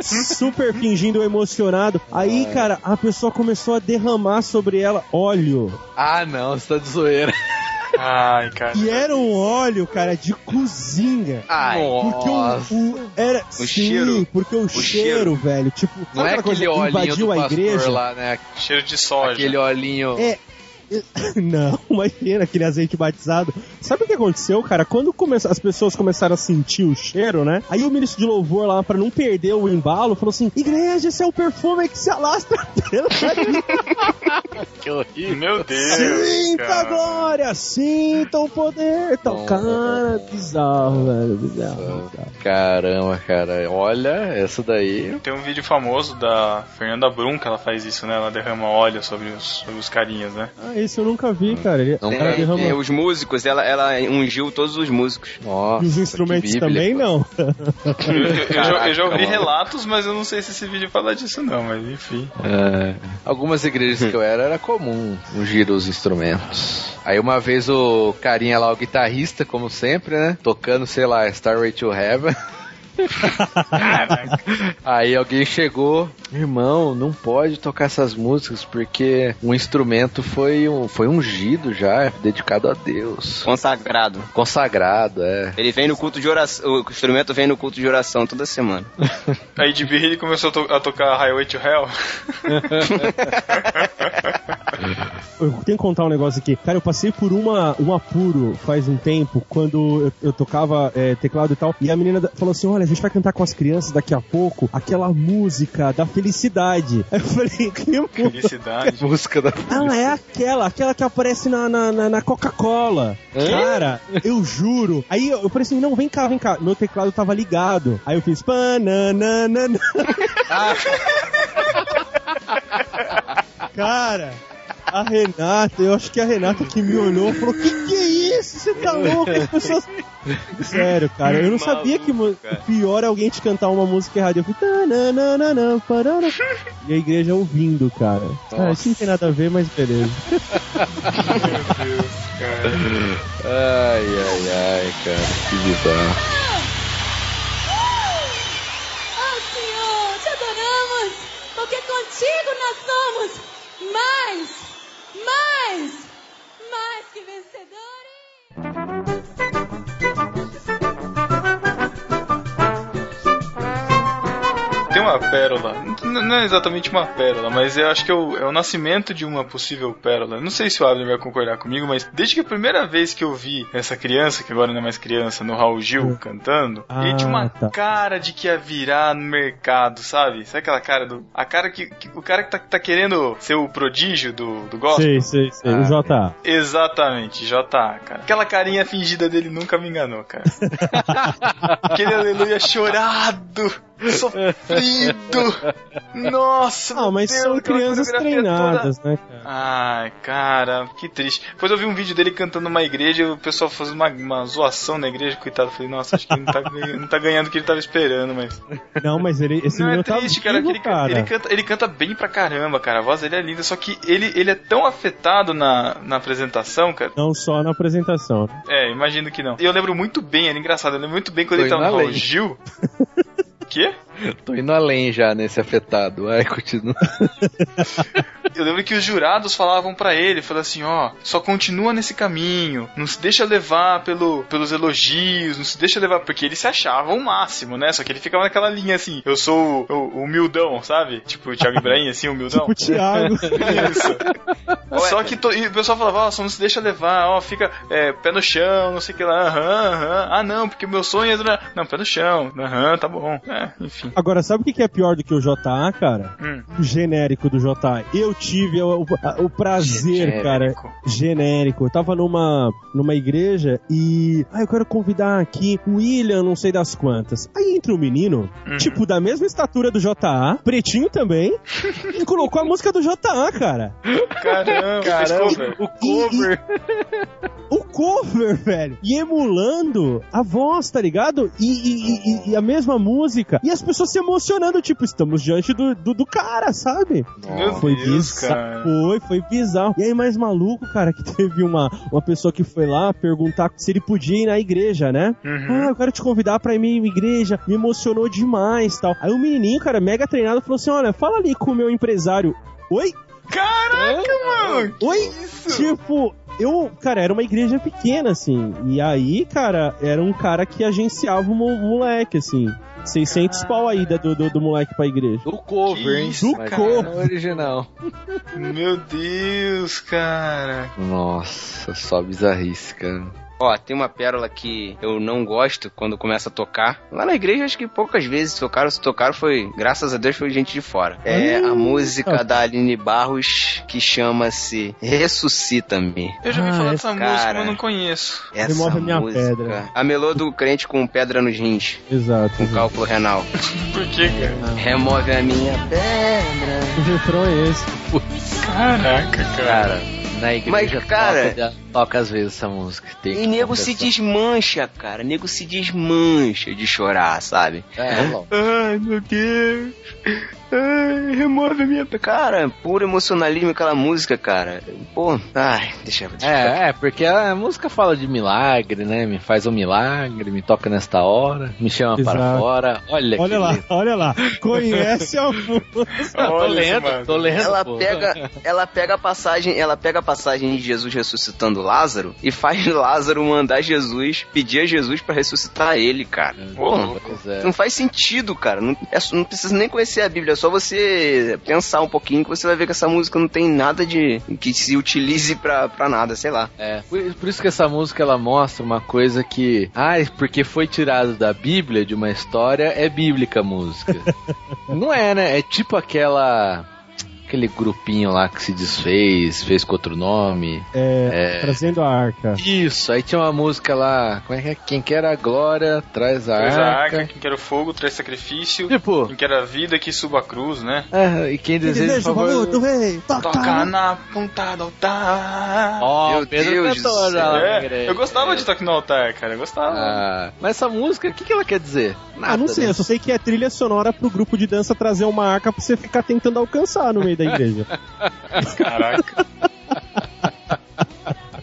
Super fingindo emocionado. Aí, cara, a pessoa começou a derramar sobre ela óleo. Ah, não, você tá de zoeira. Ai, cara. E era um óleo, cara, de cozinha. Ai, Porque o, o- era sim, cheiro. porque o, cheiro, cheiro. velho, tipo, não é aquela aquele coisa olhinho invadiu do a pastor igreja? lá, né? Cheiro de soja. Aquele olhinho... É. Não, imagina aquele azeite batizado. Sabe o que aconteceu, cara? Quando começa, as pessoas começaram a sentir o cheiro, né? Aí o ministro de louvor lá, pra não perder o embalo, falou assim: Igreja, esse é o perfume que se alastra pela Que horrível. Meu Deus. Sinta a cara. glória, sinta o poder. Então, cara, bizarro, velho, bizarro. bizarro. Caramba, cara. Olha, essa daí... Tem um vídeo famoso da Fernanda Brum que ela faz isso, né? Ela derrama óleo sobre os, sobre os carinhas, né? Ah, esse eu nunca vi, cara. Ele, Não cara Tem, derrama... tem os músicos, ela, ela ungiu todos os músicos. Nossa, E os instrumentos que também bíblico. não. Eu, já, eu já ouvi relatos, mas eu não sei se esse vídeo fala disso não, mas enfim. É, algumas igrejas que eu era, era comum ungir os instrumentos. Aí uma vez o carinha lá, o guitarrista, como sempre, né? Tocando, sei lá, Starway to Heaven. Aí alguém chegou, irmão, não pode tocar essas músicas porque um instrumento foi, um, foi ungido já, dedicado a Deus. Consagrado. Consagrado, é. Ele vem no culto de oração. O instrumento vem no culto de oração toda semana. Aí de birra ele começou a, to- a tocar Highway to Hell. Eu tenho que contar um negócio aqui. Cara, eu passei por uma, um apuro faz um tempo, quando eu, eu tocava é, teclado e tal, e a menina falou assim: Olha, a gente vai cantar com as crianças daqui a pouco aquela música da felicidade. Aí eu falei: Que música? Felicidade. Música da. Ah, é aquela, aquela que aparece na, na, na- na Coca-Cola. Cara, eu juro. Aí eu, eu falei assim: não, vem cá, vem cá. Meu teclado tava ligado. Aí eu fiz pananana. Cara, a Renata, eu acho que a Renata que me olhou falou: Que que é isso? Você tá louco? As pessoas. Sério, cara, eu não sabia que mo- o pior é alguém te cantar uma música errada. Eu fui. E a igreja ouvindo, cara. Ah, isso não tem nada a ver, mas beleza. Ai, ai, ai, cara, que bizarro. Oh Senhor, te adoramos, porque contigo nós somos mais, mais, mais que vencedores. Tem uma pérola. Não é exatamente uma pérola, mas eu acho que é o, é o nascimento de uma possível pérola. Não sei se o Abner vai concordar comigo, mas desde que a primeira vez que eu vi essa criança, que agora não é mais criança, no Raul Gil cantando, Ah, ele tinha uma tá. cara de que ia virar no mercado, sabe? Sabe aquela cara do. A cara que. que- o cara que tá, tá querendo ser o prodígio do, do gospel? Sei, sei, sei. Ah, o J. Exatamente, JA, cara. Aquela carinha fingida dele nunca me enganou, cara. Aquele aleluia chorado, sofrido. Nossa, Ah, mas Deus, são crianças coreografia treinadas, toda. né, cara? Ai, cara, que triste. Depois eu vi um vídeo dele cantando numa igreja e o pessoal fazendo uma, uma zoação na igreja, coitado. Eu falei, nossa, acho que ele não tá, ganhando- não tá ganhando o que ele tava esperando, mas. Não, mas ele, esse Não é menino tá triste, cara, que vivo, ele, cara. ele canta, ele canta bem pra caramba, cara. A voz dele é linda, só que ele, ele é tão afetado na, na apresentação, cara. Não só na apresentação. É, imagino que não. E eu lembro muito bem, era engraçado, eu lembro muito bem quando Tô ele tava no Raul. Gil. Quê? Tô indo além já nesse afetado. Ai, continua. Eu lembro que os jurados falavam pra ele, falavam assim, ó, só continua nesse caminho, não se deixa levar pelo, pelos elogios, não se deixa levar, porque ele se achava o máximo, né? Só que ele ficava naquela linha assim, eu sou o, o humildão, sabe? Tipo o Thiago Ibrahim, assim, humildão. Tipo o Thiago. Isso. Só que to- e o pessoal falava, ó, só não se deixa levar, ó, fica é, pé no chão, não sei o que lá, aham, aham. Ah, não, porque o meu sonho é. Não, pé no chão, aham, tá bom. É, enfim. Agora, sabe o que é pior do que o JA, cara? Hum. O genérico do JA. Eu tive o, o- o prazer, Genérico. cara. Genérico. Eu tava numa, numa igreja e. Ah, eu quero convidar aqui o William, não sei das quantas. Aí entra um menino, Uhum. tipo, da mesma estatura do JA, pretinho também, e colocou a música do JA, cara. Caramba, cover. O cover. O cover, velho. E emulando a voz, tá ligado? E, e- e- e a mesma música. E as pessoas se emocionando, tipo, estamos diante do, do, do cara, sabe? Meu Foi Deus, bizarro. cara. Foi, foi bizarro. E aí, mais maluco, cara, que teve uma, uma pessoa que foi lá perguntar se ele podia ir na igreja, né? Uhum. Ah, eu quero te convidar pra ir na minha igreja. Me emocionou demais tal. Aí o menininho, cara, mega treinado, falou assim: olha, fala ali com o meu empresário. Oi? Caraca, mano! Oi? Tipo, eu, cara, era uma igreja pequena, assim. E aí, cara, era um cara que agenciava o mo- moleque, assim. 600 pau aí da- do, do, do moleque pra igreja. Do cover, hein? cara? não é original. Meu Deus, cara. Nossa, só bizarrice, cara. Ó, tem uma pérola que eu não gosto quando começa a tocar. Lá na igreja, acho que poucas vezes tocaram. Se tocaram, foi, graças a Deus, foi gente de fora. É a música da Aline Barros que chama-se Ressuscita-me. Eu já ouvi Ah, falar essa- dessa música, mas não conheço. Essa Remove a minha música. pedra. A melô do crente com pedra nos rins, Exato. com cálculo renal. Por que, cara? Remove a minha pedra. O refrão é esse. Caraca, cara. Cara, na igreja Mas, cara- toca, às vezes essa música. Tem E nego se desmancha, cara. Nego se desmancha de chorar, sabe? É, bom. Ai, meu Deus. Ai, remove a minha. Cara, puro emocionalismo aquela música, cara. Pô, ai, deixa eu. deixa É, é, porque a música fala de milagre, né? Me faz um milagre, me toca nesta hora, me chama para Exato. fora. Olha, Olha lá, lindo. olha lá. Conhece a música. tô lendo, tô lendo. Ela pô. pega, ela pega a passagem, ela pega a passagem de Jesus ressuscitando Lázaro e faz Lázaro mandar Jesus, pedir a Jesus pra ressuscitar ele, cara. Pô, Pois é. não faz sentido, cara. Não, é não precisa nem conhecer a Bíblia, é só você pensar um pouquinho que você vai ver que essa música não tem nada de que se utilize pra, pra nada, sei lá. É, por, por isso que essa música ela mostra uma coisa que, ai, porque foi tirado da Bíblia, de uma história, é bíblica a música. Não é, né? É tipo aquela aquele grupinho lá que se desfez, fez com outro nome. É, Trazendo a arca. Isso, aí tinha uma música lá, como é que é? Quem quer a glória, traz a Traz a arca. arca, quem quer o fogo, traz sacrifício. Tipo, Quem quer a vida, que suba a cruz, né? é, e quem deseja, por favor... do rei. Toca na ponta do altar. Ó, Meu Pedro Deus cantor do na É, eu gostava de tocar no altar, cara. Eu gostava. Ah, mas essa música, o que, que ela quer dizer? Ah, não sei, né? eu só sei que é trilha sonora pro grupo de dança trazer uma arca pra você ficar tentando alcançar no meio da igreja. Caraca.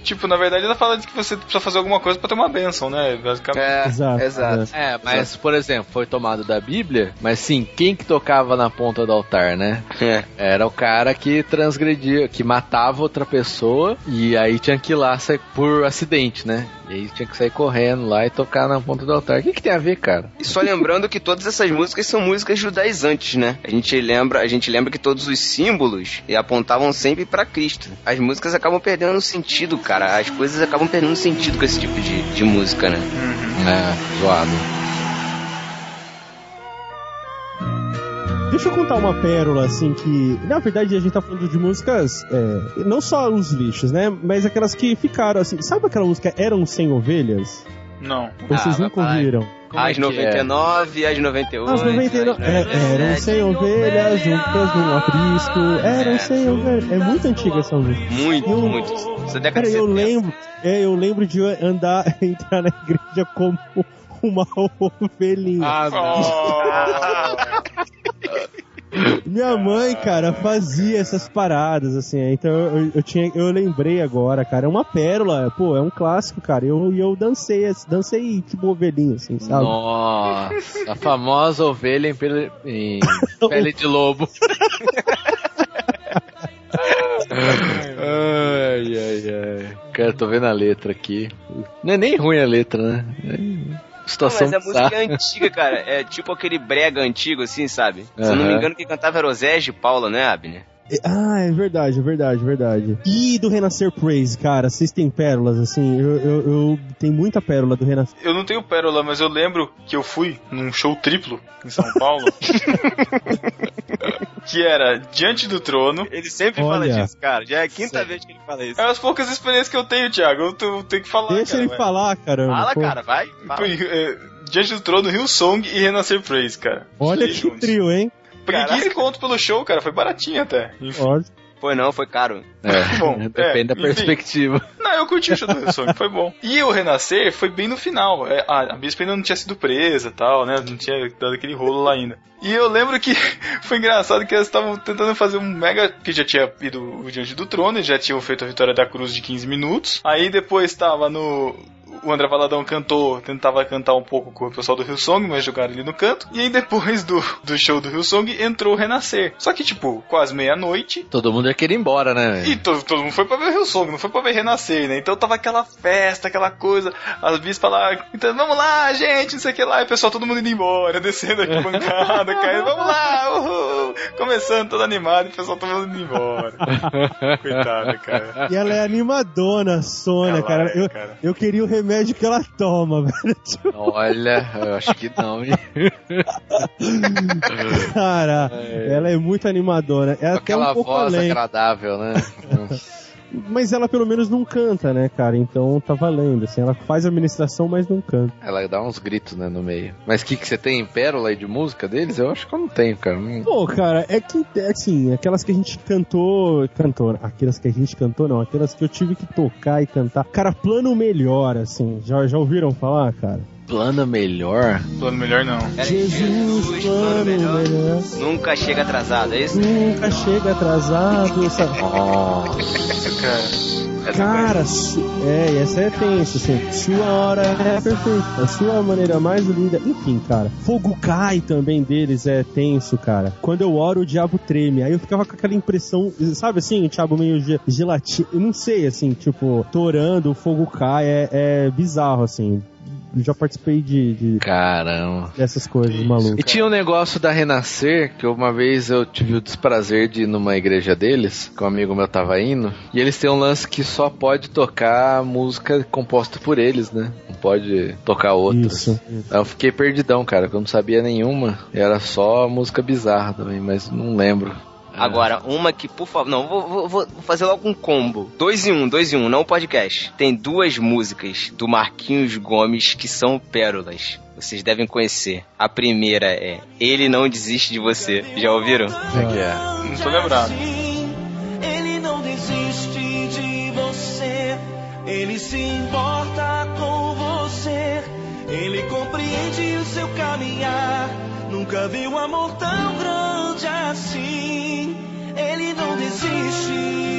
tipo, na verdade ela fala de que você precisa fazer alguma coisa pra ter uma bênção, né? Basicamente. É, Exato, exato. É, mas, por exemplo, foi tomado da Bíblia, mas sim, quem que tocava na ponta do altar, né? É. Era o cara que transgredia, que matava outra pessoa e aí tinha que ir lá sair por acidente, né? E aí tinha que sair correndo lá e tocar na ponta do altar. O que, que tem a ver, cara? E só lembrando que todas essas músicas são músicas judaizantes, né? A gente lembra, a gente lembra que todos os símbolos apontavam sempre pra Cristo. As músicas acabam perdendo sentido, cara. As coisas acabam perdendo sentido com esse tipo de, de música, né? É, zoado. Deixa eu contar uma pérola, assim, que. Na verdade, a gente tá falando de músicas. é, não só os lixos, né? Mas aquelas que ficaram, assim. Sabe aquela música Eram Sem Ovelhas? Não. Vocês Ah, nunca ouviram? É As que é? 99, as 98. As 99. as É, eram sem ovelhas juntas num aprisco. Eram sem ovelhas. É muito antiga essa música. Muito, Eu- muito. Essa década Cara, eu 70. lembro. É, eu lembro de andar, entrar na igreja como uma ovelhinha. Ah, não. Minha mãe, cara, fazia essas paradas, assim, é, então eu, eu, tinha, eu lembrei agora, cara, é uma pérola, pô, é um clássico, cara, e eu, eu dancei, assim, dancei tipo ovelhinha, assim, sabe? Nossa, a famosa ovelha em, pele, em pele de lobo. ai, ai, ai. Cara, tô vendo a letra aqui. Não é nem ruim a letra, né? É situação Não, mas a música bizarra. é antiga, cara. É tipo aquele brega antigo, assim, sabe? Se eu não me engano, quem cantava era o Zé de Paula, né, Abner? Ah, é verdade, é verdade, é verdade. E do Renascer Praise, cara, vocês têm pérolas, assim, eu, eu, eu tenho muita pérola do Renascer. Eu não tenho pérola, mas eu lembro que eu fui num show triplo em São Paulo. que era Diante do Trono. Ele sempre Olha. fala disso, cara. Já é a quinta vez que ele fala isso. É as poucas experiências que eu tenho, Thiago. Eu tenho, tenho que falar. Deixa cara, ele vai. falar, caramba. Fala, pô. cara, vai. Fala. É, Diante do Trono, Rio Song e Renascer Praise, cara. Olha que juntos. trio, hein? Paguei Caraca. 15 conto pelo show, cara. Foi baratinho até. Foi não, foi caro. É, Bom, depende é, da enfim. perspectiva. Não, eu curti o show do Song, foi bom. E o Renascer foi bem no final. É, a, a Bispa ainda não tinha sido presa e tal, né? Não tinha dado aquele rolo lá ainda. E eu lembro que foi engraçado que elas estavam tentando fazer um mega. que já tinha ido o Diante do Trono, e já tinham feito a Vitória da Cruz de 15 minutos. Aí depois tava no. O André Valadão cantou, tentava cantar um pouco com o pessoal do Rio Song, mas jogaram ele no canto. E aí depois do, do show do Rio Song entrou o Renascer. Só que, tipo, quase meia-noite, Todo mundo ia querer ir embora, né? e todo, todo mundo foi pra ver o Rio Song, não foi pra ver Renascer, né? Então tava aquela festa, aquela coisa, as bispas lá, então vamos lá, gente, não sei o que lá, e o pessoal todo mundo indo embora, descendo aqui bancada, caindo, vamos lá, uhul! Começando todo animado e o pessoal todo mundo indo embora. Coitada, cara. E ela é animadona, Sônia, cara. é, Eu, cara. eu queria o remédio que ela toma, velho. Tipo, Olha, eu acho que não. hein? Cara, ela é muito animadona. É Com até aquela um pouco voz além. agradável, né? Mas ela pelo menos não canta, né, cara? Então tá valendo. Assim, ela faz a administração, mas não canta. Ela dá uns gritos, né, no meio. Mas o que, que você tem em pérola aí de música deles? Eu acho que eu não tenho, cara. Não- Pô, cara, é que, é assim, aquelas que a gente cantou. Cantou, aquelas que a gente cantou, não. Aquelas que eu tive que tocar e cantar. Cara, plano melhor, assim. Já, já ouviram falar, cara? Plana melhor? Plano melhor não. Era Jesus, plano melhor. Nunca chega atrasado, é isso? Nunca chega atrasado. Essa... Nossa. Cara. Cara, é, essa é tenso, assim. Sua hora é perfeita, a sua maneira mais linda. Enfim, cara. Fogo cai também deles é tenso, cara. Quando eu oro, o diabo treme. Aí eu ficava com aquela impressão, sabe assim, o diabo meio ge- gelatina. Eu não sei, assim, tipo, torando, o fogo cai. É, é bizarro, assim. Já participei de, de- Caramba. dessas coisas Isso. malucas. E tinha um negócio da Renascer, que uma vez eu tive o desprazer de ir numa igreja deles, que um amigo meu tava indo, e eles têm um lance que só pode tocar música composta por eles, né? Não pode tocar outras. Isso. Aí Eu fiquei perdidão, cara, que eu não sabia nenhuma. Era só música bizarra também, mas não lembro. Agora, uma que, por favor. Não, vou, vou- vou fazer logo um combo. Dois em um, dois em um, não podcast. Tem duas músicas do Marquinhos Gomes que são pérolas. Vocês devem conhecer. A primeira é Ele Não Desiste de Você. Já ouviram? Como é que é? Não tô lembrado. Ele não desiste de você. Ele se importa com você. Ele compreende o seu caminhar. Nunca vi um amor tão grande assim. Ele não desiste.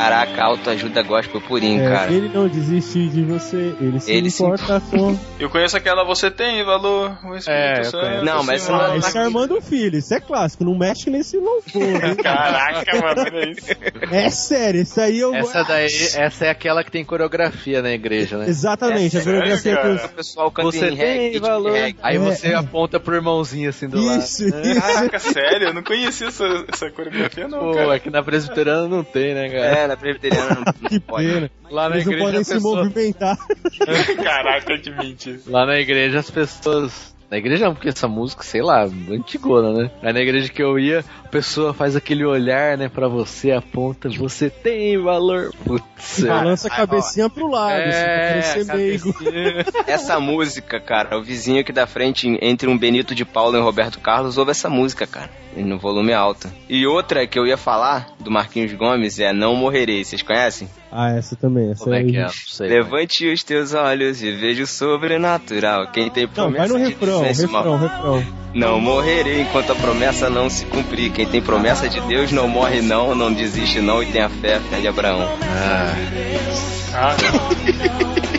Caraca, autoajuda gospel purinho, É, cara. ele não desiste de você, ele se Ele se importa com. Eu conheço aquela Você Tem Valor, o Espírito É, Santo. conheço. Não, mas se essa não é- Esse é Armando Filho, isso é clássico, não mexe nesse louvor. hein? Caraca, mano, olha isso. É sério, isso aí eu. Essa daí, essa é aquela que tem coreografia na igreja, né? Exatamente, a É sério, coreografia cara? com O pessoal canta Você em reggae, de valor. reggae. Aí É, você é. aponta pro irmãozinho assim do lado. Isso, isso. Caraca, sério? Eu não conhecia essa, essa coreografia, não, Pô, cara. aqui na presbiteriana não tem, né, cara? É, na presbiteriana não, não Que pode. pena. Lá na Eles não igreja podem a se pessoa- movimentar. Caraca, que mentira. Lá na igreja as pessoas. Na igreja não, porque essa música, sei lá, antigona, né? Aí na igreja que eu ia, a pessoa faz aquele olhar, né, pra você, aponta, você tem valor. Putz. Balança a Ai, cabecinha pro lado, assim, pra parecer meigo. cabecinha. Essa música, cara, o vizinho aqui da frente, entre um Benito de Paula e um Roberto Carlos, ouve essa música, cara. E No volume alto. E outra que eu ia falar, do Marquinhos Gomes, é Não Morrerei. Vocês conhecem? Ah, essa também. Essa Como é aí. que é? Não sei. Levante os teus olhos e veja o sobrenatural. Quem tem Não, promessa vai no de refrão, Deus, refrão, mal. refrão. Não morrerei enquanto a promessa não se cumprir. Quem tem promessa de Deus não morre não, não desiste não e tem a fé, fé de Abraão. Ah, Ah, não.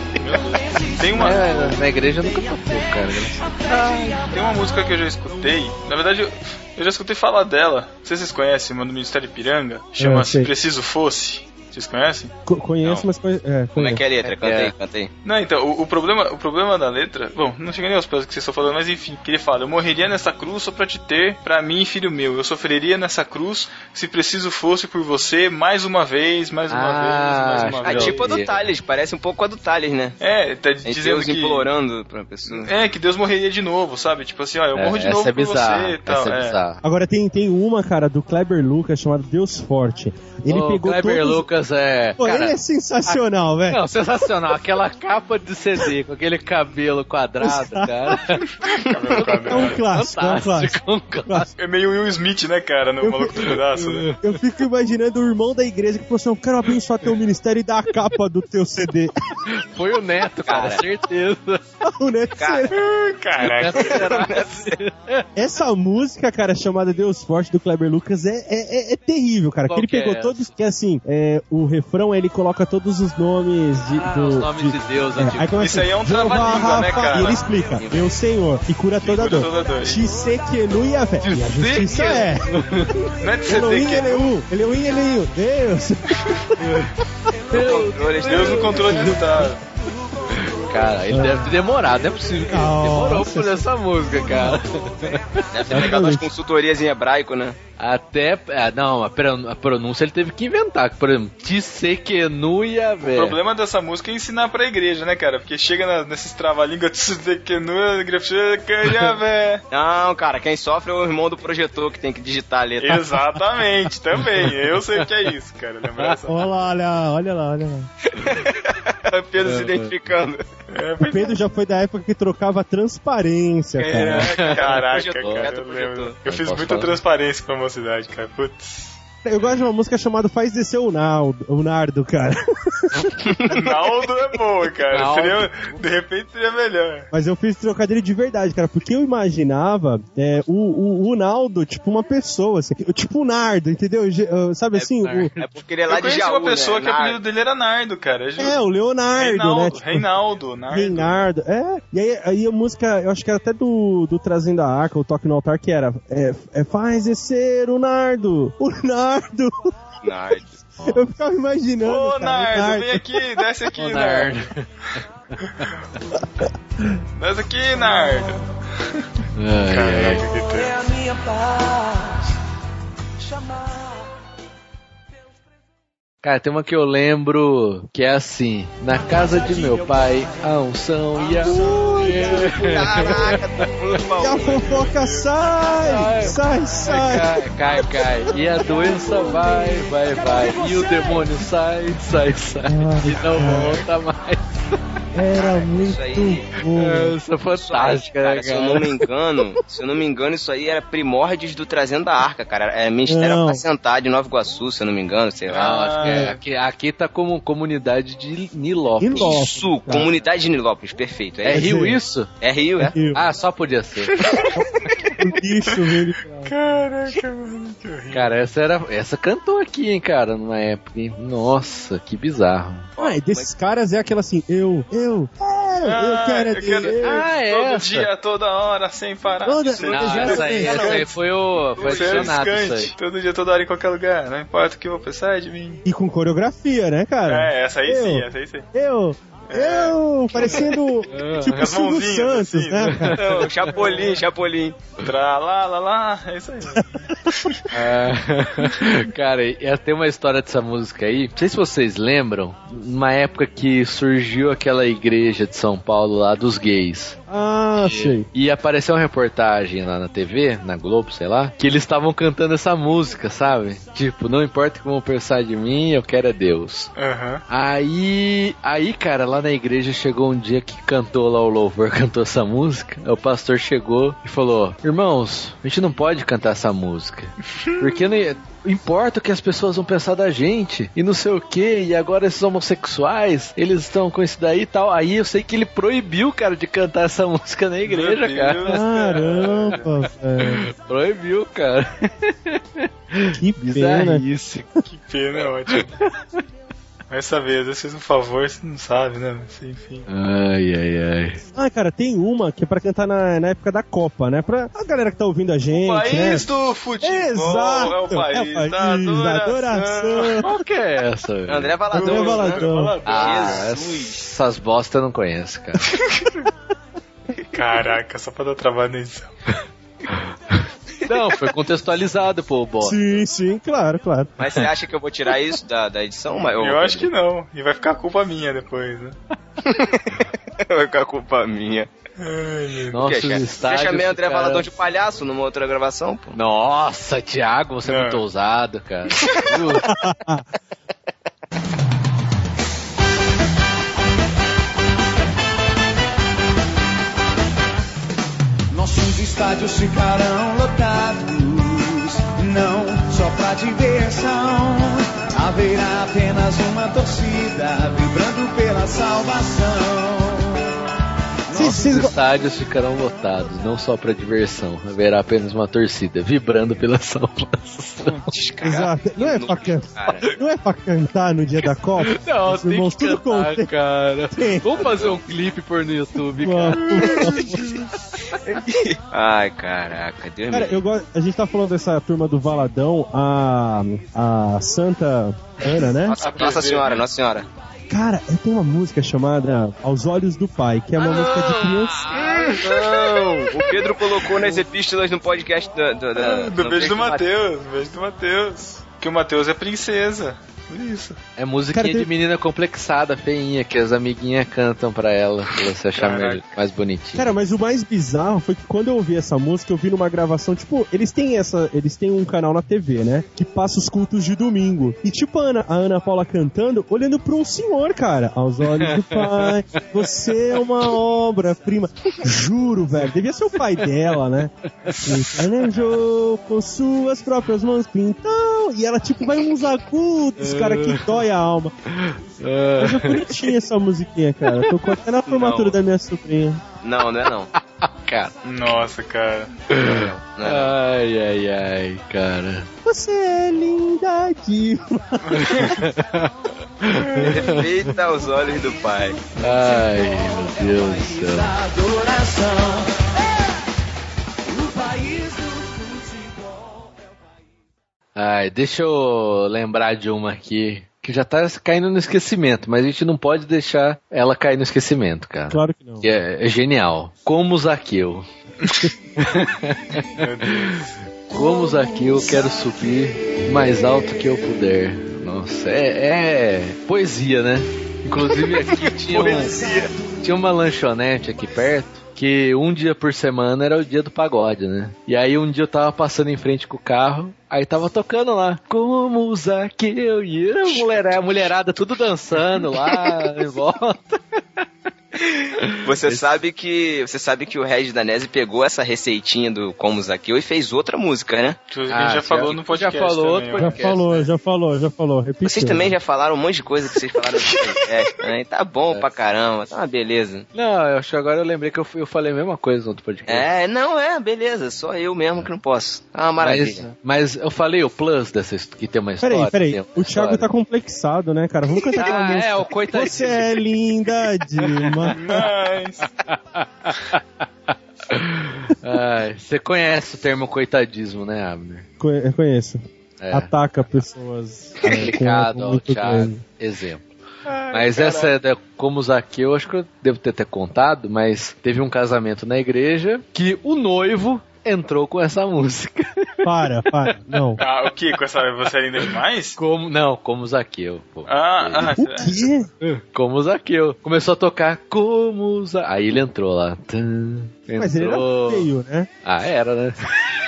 Tem uma, É, na igreja nunca tocou, cara. tem uma música que eu já escutei. Na verdade, eu, eu já escutei falar dela. Não sei se vocês conhecem, uma do Ministério Ipiranga. Chama É. Preciso Fosse. Vocês conhecem? Co- conheço, Não. mas conhe- é, Como é que é a letra? Canta É. aí, canta aí. Não, então, o, o problema, o problema da letra. Bom, não chega nem aos pés que vocês estão falando, mas enfim, que ele fala: Eu morreria nessa cruz só pra te ter, pra mim, filho meu. Eu sofreria nessa cruz se preciso fosse por você, mais uma vez, mais uma Ah, vez, mais uma Ah, vez. tipo a do Thales, parece um pouco a do Thales, né? É, tá dizendo Deus que. implorando pra pessoa. É, que Deus morreria de novo, sabe? Tipo assim, ó, eu morro de essa novo é por você e tal. Essa é é. Agora tem, tem uma, cara, do Kleber Lucas chamada Deus Forte. Ele Ô, pegou Kleber todos... Lucas é. Pô, cara, ele é sensacional, velho. Não, sensacional. Aquela capa de CD com aquele cabelo quadrado, cara. É um clássico, é um clássico. Fantástico, um clássico. É meio Will Smith, né, cara? No Eu- Maluco do Pedaço, né? Eu fico imaginando o irmão da igreja que falou assim: Eu quero abençoar teu ministério e dar a capa do teu CD. Foi o Neto, cara, Cara. certeza. o Neto Cara. será? Caraca. Neto será? Essa música, cara, chamada Deus Forte do Kleber Lucas é, é, é- é terrível, cara. Qual Que ele é pegou essa? todos. Que assim, é, o refrão ele coloca todos os nomes de. Ah, do, os nomes de Deus É, aí começa Isso aí é um trava-língua, né, cara? E ele explica: Meu Senhor, que cura toda dor. dor. Shisekenu e a. E justiça é. Não é de Elohim, Eleu, Elohim, Eleu, Deus. Deus no controle de tá. Cara, ele deve ter demorado, não é possível que ele demorou pra fazer essa música, cara. Deve ter pegado umas consultorias em hebraico, né? Até. Ah, não, a pron- a pronúncia ele teve que inventar. Por exemplo, Tissekenu e a O problema dessa música é ensinar pra igreja, né, cara? Porque chega na, nesses trava-línguas que não Não, cara, quem sofre é o irmão do projetor que tem que digitar a letra. Exatamente, também. Eu sei o que é isso, cara. Lembra essa? Olha lá, olha, olha lá, olha lá. Pedro se identificando. É, O Pedro já foi da época que trocava transparência, cara. é, caraca, Projetor, cara. Eu, lembro. eu fiz muita falar. transparência pra mocidade, cara. Putz. Eu gosto de uma música chamada Faz Descer o Naldo, o Nardo, cara. Naldo é boa, cara. Naldo. Seria, de repente seria melhor. Mas eu fiz trocadilho de verdade, cara, porque eu imaginava é, o, o, o Naldo, tipo uma pessoa, assim, tipo o Nardo, entendeu? Uh, Sabe assim? O, É porque ele é lá eu de conheci Jaú, uma pessoa né? que o apelido dele era Nardo, cara. juro. é, o Leonardo, Reinaldo, né? Tipo, Reinaldo, Nardo. Reinaldo, é. E aí, aí a música, eu acho que era até do, do Trazendo a Arca, o Toque no Altar, que era é, é, Faz descer o Nardo, o Nardo. Nardo. Eu ficava imaginando. Ô, cara, o Nardo, vem aqui, desce aqui, Ô, Nardo. Nardo. Desce aqui, Nardo. Ai. Caraca, que É tempo. a minha paz. Chamar. Cara, tem uma que eu lembro que é assim: Na casa de meu pai, a unção e a. Caraca, tá E a fofoca sai, sai, sai. Cai, cai, cai. E a doença vai, vai, vai. E o demônio sai, sai, sai. E não volta mais. Era muito Isso aí. bom. É Isso aí, fantástica, cara, né, se eu não cara? me engano, se eu não me engano, isso aí era primórdios do Trazendo da Arca, cara. É Ministério. Apacentar de Nova Iguaçu, se eu não me engano, sei lá. acho que é, aqui, aqui tá como comunidade de Nilópolis. Nilópolis. Isso, Comunidade de Nilópolis, perfeito. É É, Rio isso? é Rio, é? Rio. Ah, só podia ser. O bicho, velho. Caraca, mano, que horrível. Cara, essa era. Essa cantou aqui, hein, cara, numa época, hein? Nossa, que bizarro. Ah, e desses caras é aquela assim, eu, eu, eu, eu Ah, quero é eu quero-. Ah, é Todo essa. dia, toda hora, sem parar. Toda- Não, essa aí, essa aí foi o. Foi é adicionado isso aí. todo dia, toda hora, em qualquer lugar. Não importa o que eu vou pensar de mim. E com coreografia, né, cara? É, essa aí Eu. sim, essa aí sim. Eu, eu, parecendo tipo As Silvio Santos, assim, né, cara? Não, Chapolin, Chapolin. Tra lá, lá, lá, é isso aí. É, cara, tem uma história dessa música aí. Não sei se vocês lembram, numa época que surgiu aquela igreja de São Paulo lá dos gays. Ah, sei. E apareceu uma reportagem lá na TV, na Globo, sei lá, que eles estavam cantando essa música, sabe? Tipo, não importa como pensar de mim, eu quero é Deus. Aham. Aí, aí, cara, lá na igreja chegou um dia que cantou lá o louvor, cantou essa música. O pastor chegou e falou: Irmãos, a gente não pode cantar essa música. Porque não importa o que as pessoas vão pensar da gente e não sei o que. E agora esses homossexuais, eles estão com isso daí e tal. Aí eu sei que ele proibiu, cara, de cantar essa música na igreja, Meu cara. Deus. Caramba, velho. Proibiu, cara. Que pena. Bizarrice. Que pena, é ótimo. Vai saber, às vezes fez um favor, você não sabe, né? Mas, enfim. Ai, ai, ai. Ah, cara, tem uma que é pra cantar na, na época da Copa, né? Pra a galera que tá ouvindo a gente, O país né? do futebol Exato! é o país, é o país da da adoração. adoração. Qual que é essa? velho? André Valadão. André Valadão. Ah, Jesus. essas bosta eu não conheço, cara. Caraca, só pra dar trabalho na edição. Não, foi contextualizado, pô, bosta. Sim, sim, claro, claro. Mas você acha que eu vou tirar isso da, da edição? Mas Eu acho que não. E vai ficar culpa minha depois, né? Vai ficar culpa minha. Cara? estádios Você chamei André ficaram- Valadão de palhaço numa outra gravação, pô. Nossa, Thiago, você é Não. muito ousado, cara. estádios ficarão lotados, não só pra diversão. Haverá apenas uma torcida vibrando pela salvação. Vocês go- estádios ficarão lotados, não só pra diversão. Haverá apenas uma torcida vibrando pela salvação. Exato. Não é pra cantar. Não é pra cantar no dia da Copa? Não, Os irmãos tudo contente. cara. Tem. Vamos fazer um clipe por no YouTube, Ai, caraca, Deus Cara, eu gosto. A gente tá falando dessa turma do Valadão, a. a Santa Ana, né? Nossa, Nossa Senhora, Nossa Senhora. Cara, eu tenho uma música chamada Aos Olhos do Pai, que é uma música de criança. Não! O Pedro colocou nas epístolas no podcast do, do, da- Do no beijo do do beijo do Matheus. Que o Matheus é princesa. Por isso. É musiquinha Cara, tem- de menina complexada, feinha, que as amiguinhas cantam pra ela, pra você achar mais, bonitinho. Cara, mas o mais bizarro foi que quando eu ouvi essa música, eu vi numa gravação, tipo, eles têm essa. Eles têm um canal na TV, né? Que passa os cultos de domingo. E tipo, a Ana, a Ana Paula cantando, olhando pra um senhor, cara. Aos olhos do pai, você é uma obra-prima. Juro, velho. Devia ser o pai dela, né? E planejou com suas próprias mãos pintou. E ela, tipo, vai uns agudos, cara, que dói a alma. Mas é bonitinha essa musiquinha, cara. Tocou até na formatura Não. da minha sobrinha. Não, não é não. cara. Nossa, cara. não, é não. Ai, ai, ai, cara. Você é linda demais. Perfeita aos olhos do pai. Ai, meu Deus do céu. Ai, deixa eu lembrar de uma aqui que já tá caindo no esquecimento, mas a gente não pode deixar ela cair no esquecimento, cara. Claro que não. Que é, é genial. Como Zaqueu. Como Zaqueu, quero subir mais alto que eu puder. Nossa, é, é poesia, né? Inclusive aqui tinha, um, tinha uma lanchonete aqui perto que um dia por semana era o dia do pagode, né? E aí um dia eu tava passando em frente com o carro, aí tava tocando lá, como Zaqueu, e a mulherada, a mulherada tudo dançando lá em volta. Você sabe que você sabe que o Regis Danese pegou essa receitinha do Como Zaqueu e fez outra música, né? Inclusive, Ah, a gente já falou no podcast. já falou também, outro ó. Já podcast, falou, já falou, já falou. Repetiu. Vocês também já falaram um monte de coisa que vocês falaram no podcast, né? Tá bom pra caramba, tá uma beleza. Não, eu acho que agora eu lembrei que eu, eu falei a mesma coisa no outro podcast. É, não é, beleza, só eu mesmo que não posso. Tá uma Mas, maravilha. mas eu falei o plus dessa que tem uma história. Peraí, peraí. O Thiago história. tá complexado, né, cara? Vamos cantar aquela Ah, música. é, o coitadinho. Você é linda demais. Ai, Você conhece o termo coitadismo, né, Abner? Co- Eu conheço. É. Ataca pessoas. é, com Complicado. Exemplo. Mas essa é da- como Zaqueu, acho que eu devo ter até contado, mas teve um casamento na igreja que o noivo entrou com essa música. Para, para. Não. ah, o que? Com essa você é linda demais? Como, não, como Zaqueu, pô. Ah, ah, O quê? Como Zaqueu. Começou a tocar como Zaqueu. Aí ele entrou lá. Tum, Mas ele era entrou. feio, né? Ah, era, né?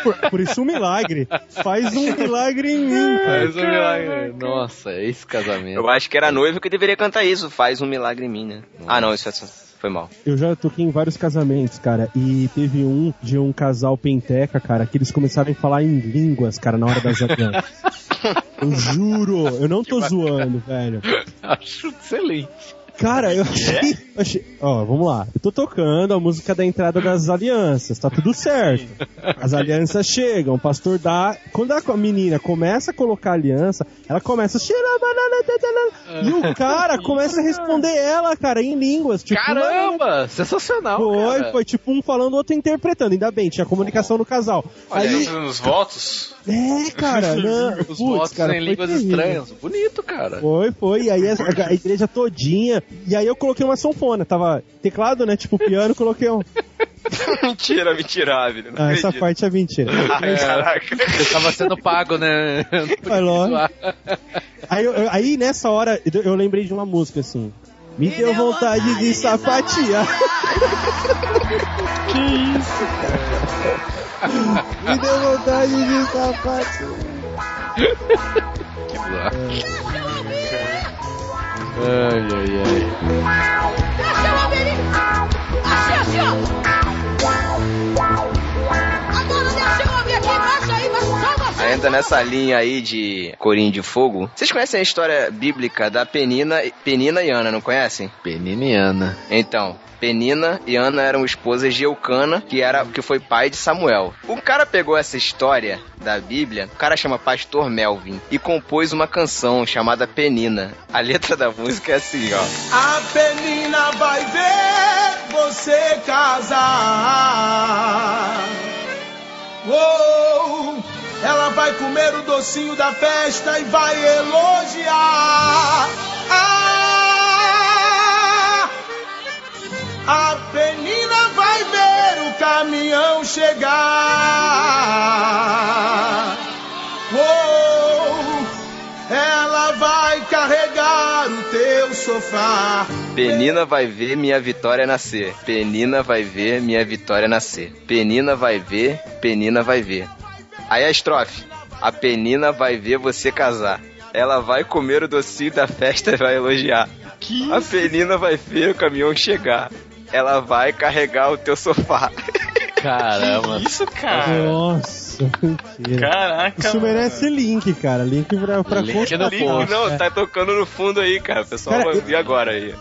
Por, por isso um milagre. Faz um milagre em mim, cara. Faz um milagre. Nossa, esse casamento. Eu acho que era noivo que deveria cantar isso, faz um milagre em mim, né? Ah, não, isso foi, foi mal. Eu já toquei em vários casamentos, cara, e teve um de um casal penteca, cara, que eles começaram a falar em línguas, cara, na hora das danças. Eu juro, eu não tô zoando, velho. Acho excelente. Cara, eu achei, eu achei. Ó, vamos lá. Eu tô tocando a música da entrada das alianças, tá tudo certo. As alianças chegam, o pastor dá. Quando a menina começa a colocar a aliança, ela começa. E o cara começa a responder ela, cara, em línguas. Tipo, Caramba! Sensacional! Foi, cara. foi tipo um falando, o outro interpretando. Ainda bem, tinha comunicação no casal. Olha, Aí, nos votos. é, cara, não, Os putz, votos cara, em línguas terrível. estranhas. Bonito, cara. Foi, foi. E aí a, a igreja todinha. E aí eu coloquei uma sanfona. Tava teclado, né? Tipo piano, coloquei um. mentira. Não Ah, essa parte é mentira. Ai, caraca. Você tava sendo pago, né? Vai logo. Aí, eu- eu- aí nessa hora eu, eu lembrei de uma música assim. Me deu vontade de sapatear. que isso, cara? Me deu vontade de sapatear. Ai, ai, ai. Achei, ó. Agora deixa eu ouvir aqui. Baixa aí, baixa. Ainda nessa linha aí de Corinho de Fogo, vocês conhecem a história bíblica da Penina, Penina e Ana, não conhecem? Peniniana. Então, Penina e Ana eram esposas de Eucana, que era que foi pai de Samuel. O cara pegou essa história da Bíblia, o cara chama Pastor Melvin, e compôs uma canção chamada Penina. A letra da música é assim, ó. A penina vai ver você casar. Uou, ela vai comer o docinho da festa e vai elogiar. Ah, a penina vai ver o caminhão chegar. Uou, ela vai carregar o teu sofá. Penina vai ver minha vitória nascer. Penina vai ver minha vitória nascer. Penina vai ver, Penina vai ver. Aí a estrofe. A Penina vai ver você casar. Ela vai comer o docinho da festa e vai elogiar. A Penina vai ver o caminhão chegar. Ela vai carregar o teu sofá. Caramba. Que isso, cara? Nossa, mentira. Caraca. Isso mano. merece link, cara. Link pra, pra Link constatar. no post. Não, tá tocando no fundo aí, cara. O pessoal Cara, vai eu- ouvir agora aí.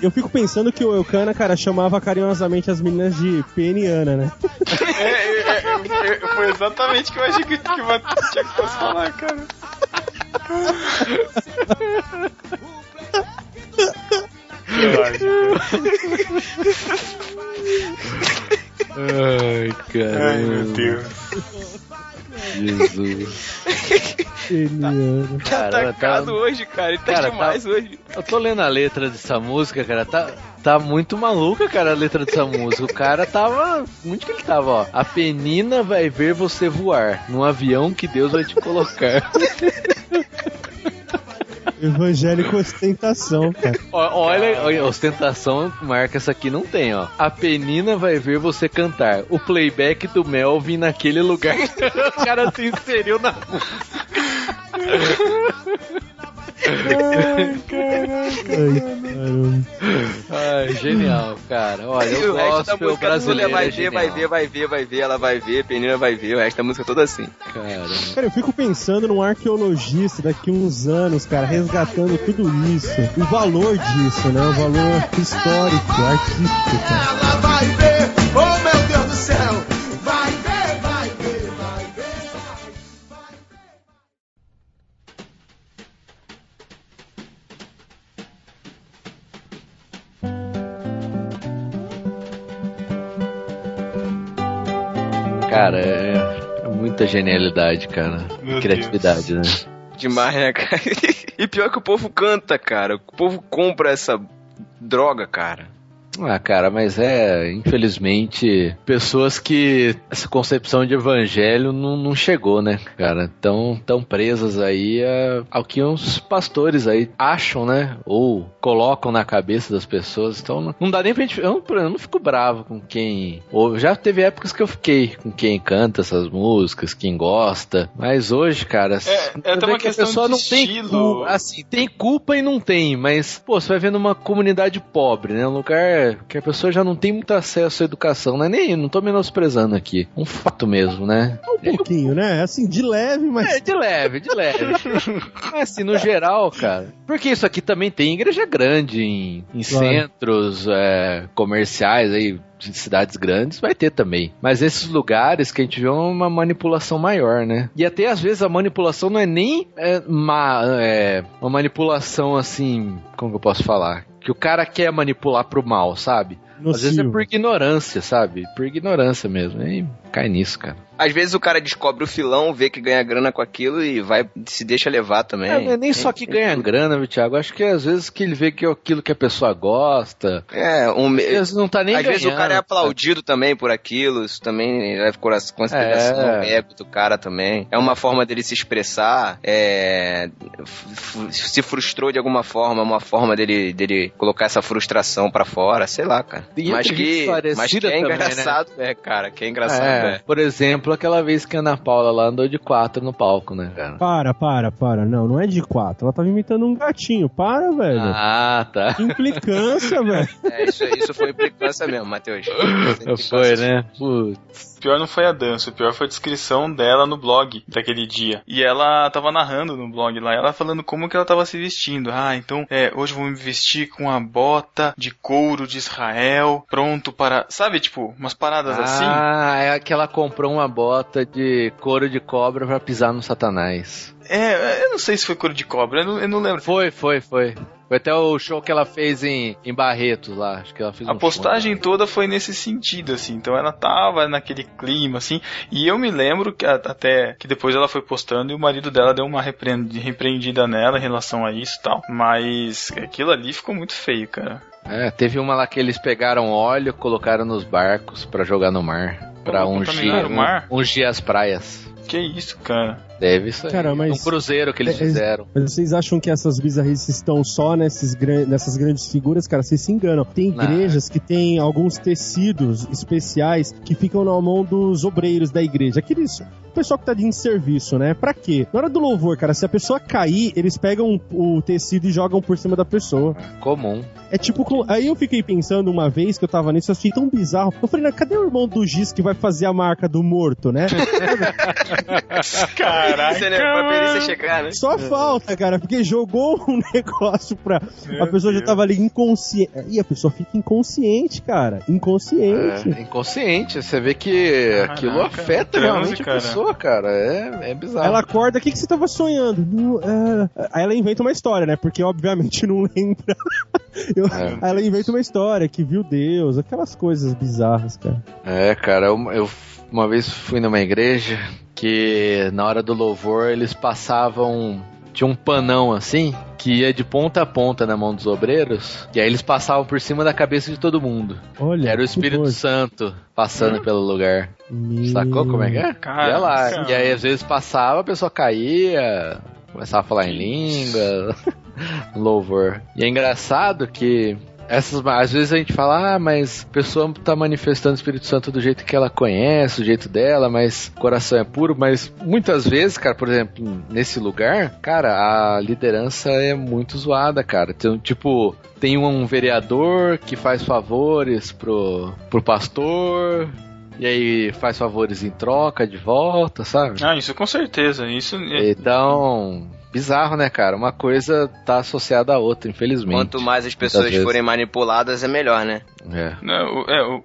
Eu fico pensando que o Eucana, cara, chamava carinhosamente as meninas de peniana, né? É, é, é, é, foi exatamente o que eu achei que, que o tinha que fosse falar, cara. Ai, caramba. Ai, meu Deus. Jesus. Peniana. Tá Caramba, atacado tá- hoje, cara. Ele tá Cara, demais tá- hoje. Eu tô lendo a letra dessa música, cara, tá, tá muito maluca, cara, a letra dessa música. O cara tava. Onde que ele tava, ó? A penina vai ver você voar num avião que Deus vai te colocar. Evangélico ostentação, cara. Olha, olha, ostentação, marca essa aqui não tem, ó. A penina vai ver você cantar. O playback do Melvin naquele lugar. o cara se inseriu na Ai, caramba. Ai, genial, cara. Olha, eu o gosto pelo música brasileiro. vai é ver, vai ver, vai ver, vai ver, ela vai ver, Penina vai ver, o resto da música é toda assim. Caramba. Cara, eu fico pensando num arqueologista daqui uns anos, cara, resgatando tudo isso. O valor disso, né? O valor histórico, artístico, cara. Ela vai ver, oh meu Deus do céu, Cara, é, é muita genialidade, cara. Meu Criatividade, né? Demais, né, cara? E pior que o povo canta, cara. O povo compra essa droga, cara. Ah, cara, mas é, infelizmente, pessoas que essa concepção de evangelho não, não chegou, né, cara? Tão, tão presas aí a- ao que os pastores aí acham, né? Ou colocam na cabeça das pessoas. Então não, não dá nem pra gente. Eu não, eu não fico bravo com quem. Ou já teve épocas que eu fiquei com quem canta essas músicas, quem gosta. Mas hoje, cara, É, é até uma que a questão pessoa de não tem estilo. cu- assim, tem culpa e não tem, mas, pô, você vai vendo uma comunidade pobre, né? Um lugar é que a pessoa já não tem muito acesso à educação, não é nem, não tô menosprezando aqui. Um fato mesmo, né? Um pouquinho, né? Assim, de leve, mas. É, de leve, de leve. Mas assim, no geral, cara. Porque isso aqui também tem igreja grande em, em Claro. centros é, comerciais aí. De cidades grandes vai ter também. Mas esses lugares que a gente vê é uma manipulação maior, né? E até às vezes a manipulação não é nem é, má, é, uma manipulação assim. Como que eu posso falar? Que o cara quer manipular pro mal, sabe? Às vezes é por ignorância, sabe? Por ignorância mesmo. E cai nisso, cara. Às vezes o cara descobre o filão, vê que ganha grana com aquilo e vai se deixa levar também. É, é nem só que ganha grana, viu, Thiago? Acho que às vezes que ele vê que é aquilo que a pessoa gosta. É, um, Às vezes não tá nem Às ganhando. vezes o cara é sabe? aplaudido também por aquilo, isso também leva em cora- consideração É. o ego do cara também. É uma forma dele se expressar, é, se frustrou de alguma forma, é uma forma dele, dele colocar essa frustração pra fora, sei lá, cara. Tem mas, que, mas que é também, né? engraçado, é, cara, que é engraçado, É, é. Por exemplo, aquela vez que a Ana Paula lá andou de quatro no palco, né, cara? Para, para, para. Não, não é de quatro. Ela tava imitando um gatinho. Para, velho. Ah, tá. Que implicância, velho. É, isso, isso foi implicância mesmo, Matheus. Foi, né? Putz. O pior não foi a dança, o pior foi a descrição dela no blog daquele dia. E ela tava narrando no blog lá, ela falando como que ela tava se vestindo. Ah, então, é, hoje eu vou me vestir com a bota de couro de Israel, pronto para, sabe, tipo, umas paradas assim. Ah, é que ela comprou uma bota de couro de cobra pra pisar no satanás. É, eu não sei se foi couro de cobra, eu não, eu não lembro. Foi, foi, foi. Foi até o show que ela fez em, em Barretos lá. Acho que ela fez A um postagem show, toda foi nesse sentido, assim. Então ela tava naquele clima, assim. E eu me lembro que até que depois ela foi postando e o marido dela deu uma repreend- repreendida nela em relação a isso e tal. Mas aquilo ali ficou muito feio, cara. É, teve uma lá que eles pegaram óleo, colocaram nos barcos pra jogar no mar. Pra Pô, ungir, contaminaram o mar? um- ungir as praias. Que isso, cara. Deve aí. Cara, mas- Um cruzeiro que eles É, é- fizeram. Mas vocês acham que essas bizarrices estão só nesses gran- nessas grandes figuras? Cara, vocês se enganam. Tem Não. igrejas que tem alguns tecidos especiais que ficam na mão dos obreiros da igreja. Aqueles. O pessoal que tá de serviço, né? Pra quê? Na hora do louvor, cara, se a pessoa cair, eles pegam o tecido e jogam por cima da pessoa. Comum. É tipo. Aí eu fiquei pensando uma vez que eu tava nisso, eu achei tão bizarro. Eu falei, né, cadê o irmão do Giz que vai fazer a marca do morto, né? Caraca. Né? Pra perícia chegar, né? Só falta, cara, porque jogou um negócio pra. a pessoa já tava ali inconsciente. E a pessoa fica inconsciente, cara. Inconsciente. É, inconsciente. Você vê que Caraca, aquilo afeta transe, realmente cara. a pessoa, cara. É, é bizarro. Ela acorda, o que, que você tava sonhando? Não, é... Aí ela inventa uma história, né? Porque obviamente não lembra. Eu- É. Ela inventa uma história que viu Deus, aquelas coisas bizarras, cara. É, cara, eu, eu uma vez fui numa igreja que na hora do louvor eles passavam. Tinha um panão assim, que ia de ponta a ponta na mão dos obreiros, e aí eles passavam por cima da cabeça de todo mundo. Olha. Era o Espírito coisa. Santo passando pelo lugar. Meu- Sacou como é que é? Cara, ia lá. cara. E aí às vezes passava, a pessoa caía, começava a falar em língua, louvor. E é engraçado que essas, às vezes a gente fala, ah, mas a pessoa tá manifestando o Espírito Santo do jeito que ela conhece, do jeito dela, mas o coração é puro, mas muitas vezes, cara, por exemplo, nesse lugar, cara, a liderança é muito zoada, cara. Tipo, tem um vereador que faz favores pro, pro pastor, e aí faz favores em troca de volta, sabe? Ah, isso com certeza. Isso é- Então, bizarro, né, cara? Uma coisa tá associada à outra, infelizmente. Quanto mais as pessoas forem manipuladas, é melhor, né? É. Não, é, o-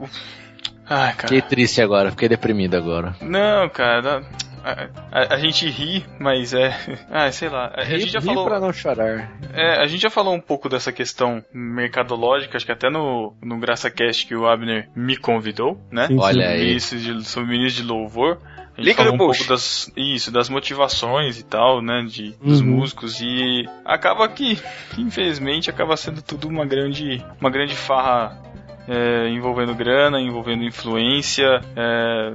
Ai, cara. Fiquei triste agora, fiquei deprimido agora. Não, cara. A, a- a gente ri, mas é. Ah, sei lá. A, a gente já Ri falou. pra não chorar. É, a gente já falou um pouco dessa questão mercadológica, acho que até no, no GraçaCast que o Abner me convidou, né? Sim, sim. Olha aí. Isso de, o ministro de louvor. A gente Link falou um pouco das, isso, das motivações e tal, né, de, dos Uhum. músicos e acaba que, infelizmente, acaba sendo tudo uma grande, uma grande farra é, envolvendo grana, envolvendo influência, é,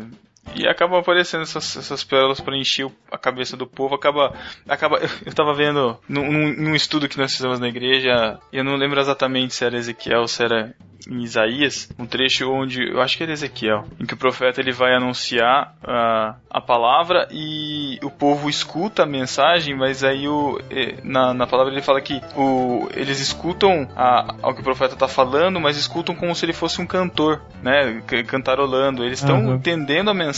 E acabam aparecendo essas, essas pérolas para encher o- a cabeça do povo. Acaba. acaba eu tava vendo num, num- estudo que nós fizemos na igreja, e eu não lembro exatamente se era Ezequiel ou se era em Isaías, um trecho onde, eu acho que era Ezequiel, em que o profeta ele vai anunciar a, a palavra e o povo escuta a mensagem, mas aí o, na, na palavra ele fala que o, eles escutam a, ao que o profeta está falando, mas escutam como se ele fosse um cantor, né, cantarolando. Eles estão Aham. entendendo a mensagem,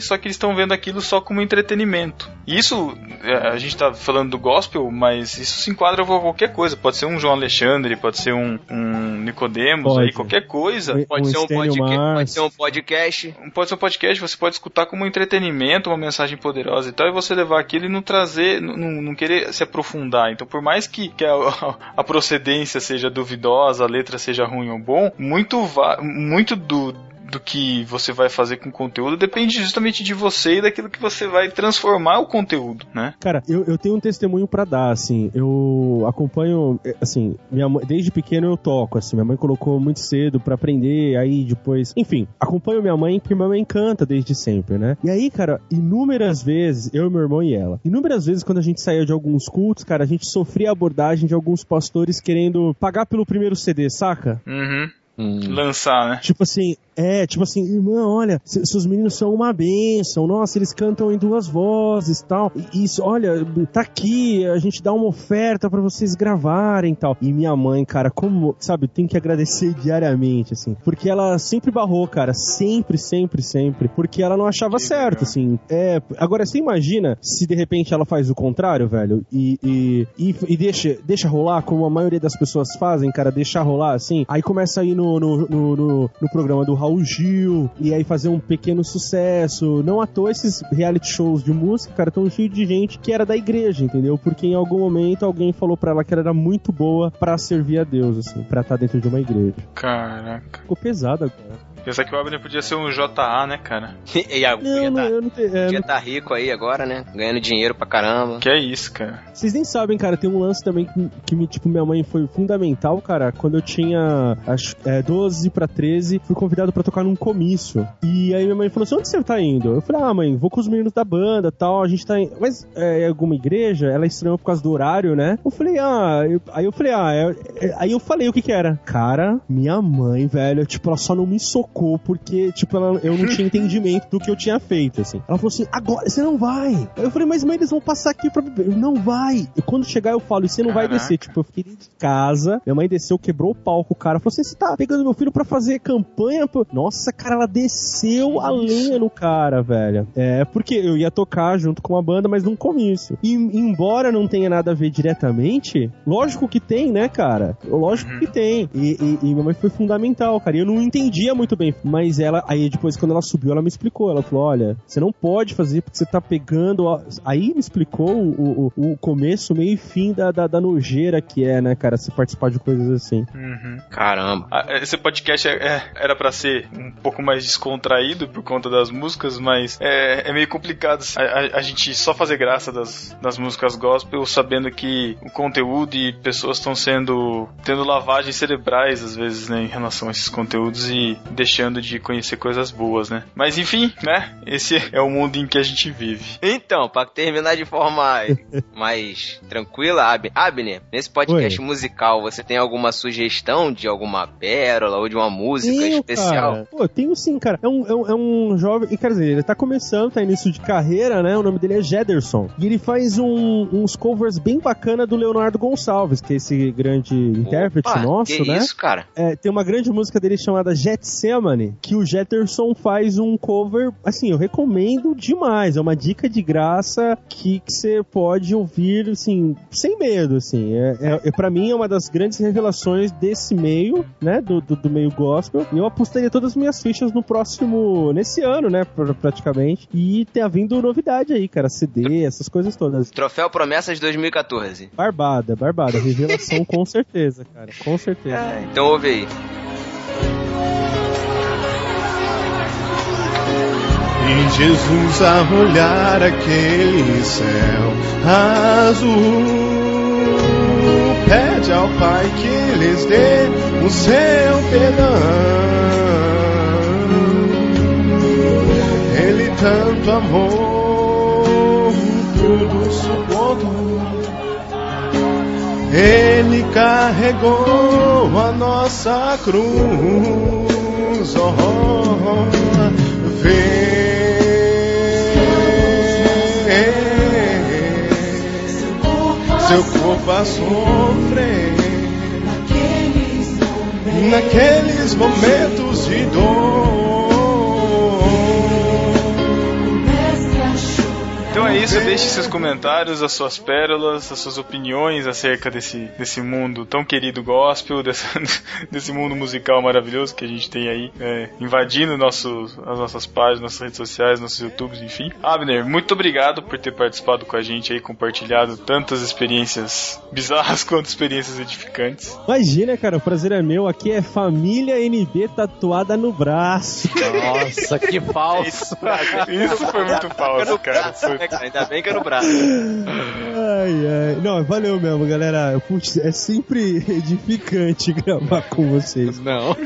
só que eles estão vendo aquilo só como entretenimento. E Isso, eh, a gente está falando do gospel, mas isso se enquadra com qualquer coisa. Pode ser um João Alexandre, pode ser um, um Nicodemos, Pode. aí qualquer coisa. Pode, Um ser um pode ser um podcast. Pode ser um podcast, você pode escutar como um entretenimento, uma mensagem poderosa e tal, e você levar aquilo e não trazer, não, não- querer se aprofundar. Então, por mais que, que a, a procedência seja duvidosa, a letra seja ruim ou bom, muito, muito do, do que você vai fazer com o conteúdo depende justamente de você e daquilo que você vai transformar o conteúdo, né? Cara, eu, eu tenho um testemunho pra dar, assim. Eu acompanho, eh, assim, minha mãe, desde pequeno eu toco, assim. Minha mãe colocou muito cedo pra aprender, aí depois. Enfim, acompanho minha mãe, porque minha mãe canta desde sempre, né? E aí, cara, inúmeras vezes, eu, meu irmão e ela, inúmeras vezes quando a gente saía de alguns cultos, cara, a gente sofria a abordagem de alguns pastores querendo pagar pelo primeiro CD, saca? Uhum. Hum. Lançar, né? Tipo assim, é, tipo assim, irmão, olha, se- seus meninos são uma bênção, nossa, eles cantam em duas vozes tal. E Isso, olha, tá aqui, a gente dá uma oferta pra vocês gravarem e tal. E minha mãe, cara, como, sabe, tem que agradecer diariamente, assim, porque ela sempre barrou, cara, sempre, sempre, sempre, porque ela não achava Que certo, legal. assim. É, agora você imagina se de repente ela faz o contrário, velho, e, e, e, e deixa, deixa rolar, como a maioria das pessoas fazem, cara, deixar rolar, assim, aí começa a ir no, no, no, no, no programa do Raul Gil, e aí fazer um pequeno sucesso. Não à toa esses reality shows de música, cara, tão cheios de gente que era da igreja, entendeu? Porque em algum momento alguém falou pra ela que ela era muito boa pra servir a Deus, assim, pra estar dentro de uma igreja. Caraca. Ficou pesado agora. Pensar que o Abner podia ser um JA, né, cara? e a, Não, não, tá, eu não tenho. é, podia tá rico aí agora, né? Ganhando dinheiro pra caramba. Que é isso, cara. Vocês nem sabem, cara, tem um lance também que, que me, tipo, minha mãe foi fundamental, cara. Quando eu tinha, acho, é, 12 pra 13, fui convidado pra tocar num comício. E aí minha mãe falou assim: onde você tá indo? Eu falei, ah, mãe, vou com os meninos da banda tal. A gente tá em. Mas é, é alguma igreja? Ela estranhou por causa do horário, né? Eu falei, ah. eu- Aí eu falei, ah, é- é- aí eu falei o que que era. Cara, minha mãe, velho, tipo, ela só não me socou porque, tipo, ela, eu não tinha entendimento do que eu tinha feito, assim. Ela falou assim: agora você não vai. Eu falei, mas mãe, eles vão passar aqui pra beber. Eu, Não vai. E quando chegar, eu falo, e você não vai Caraca. descer. Tipo, eu fiquei dentro de casa, minha mãe desceu, quebrou o palco, o cara falou assim: você tá pegando meu filho pra fazer campanha? pô?" Nossa, cara, ela desceu a lenha no cara, velho. É, porque eu ia tocar junto com a banda, mas num comício. E embora não tenha nada a ver diretamente, lógico que tem, né, cara? Lógico Uhum. que tem. E, e, e minha mãe foi fundamental, cara. E eu não entendia muito bem. Mas ela, aí depois, quando ela subiu, ela me explicou. Ela falou: olha, você não pode fazer porque você tá pegando. a-" Aí me explicou o, o, o começo, meio e fim da, da, da nojeira que é, né, cara, se participar de coisas assim. Uhum. Caramba. Ah, Esse podcast é- é- era pra ser um pouco mais descontraído por conta das músicas, mas é, é meio complicado a, a- a gente só fazer graça das, das músicas gospel, sabendo que o conteúdo e pessoas estão sendo tendo lavagens cerebrais às vezes, né, em relação a esses conteúdos e deixando de conhecer coisas boas, né? Mas enfim, né? Esse é o mundo em que a gente vive. Então, pra terminar de forma mais tranquila, Ab- Abner, nesse podcast musical, você tem alguma sugestão de alguma pérola ou de uma música Tenho, especial? Cara. Pô, tenho sim, cara. É um, é, um, é um jovem. E quer dizer, ele tá começando, tá início de carreira, né? O nome dele é Jederson. E ele faz um- uns covers bem bacana do Leonardo Gonçalves, que é esse grande intérprete Opa, nosso, que né? isso, cara? É, tem uma grande música dele chamada Que o Jetterson faz um cover, assim, eu recomendo demais. É uma dica de graça que você pode ouvir, assim, sem medo, assim. É, é, é, pra mim é uma das grandes revelações desse meio, né, do, do, do meio gospel. E eu apostaria todas as minhas fichas no próximo, nesse ano, né, pr- praticamente. E tem vindo novidade aí, cara, CD, essas coisas todas. Troféu Promessas 2014. Barbada, barbada. Revelação com certeza, cara, com certeza. Então ouve aí. Em Jesus olhar aquele céu azul, pede ao Pai que lhes dê o seu perdão. Ele tanto amor, tudo suportou. Ele carregou a nossa cruz. Oh, oh, oh. Seu corpo a sofrer naqueles momentos de dor. É isso, deixe seus comentários, as suas pérolas, as suas opiniões acerca desse, desse mundo tão querido gospel, desse, desse mundo musical maravilhoso que a gente tem aí, é, invadindo nossos, as nossas páginas, nossas redes sociais, nossos YouTubes, enfim. Abner, muito obrigado por ter participado com a gente aí, compartilhado tantas experiências bizarras quanto experiências edificantes. Imagina, cara, o prazer é meu. Aqui é família NB tatuada no braço. Nossa, que falso. Isso foi muito falso, cara. Foi- Ainda bem que é no braço. Ai, ai. Não, valeu mesmo, galera. Putz, é sempre edificante gravar com vocês. Não.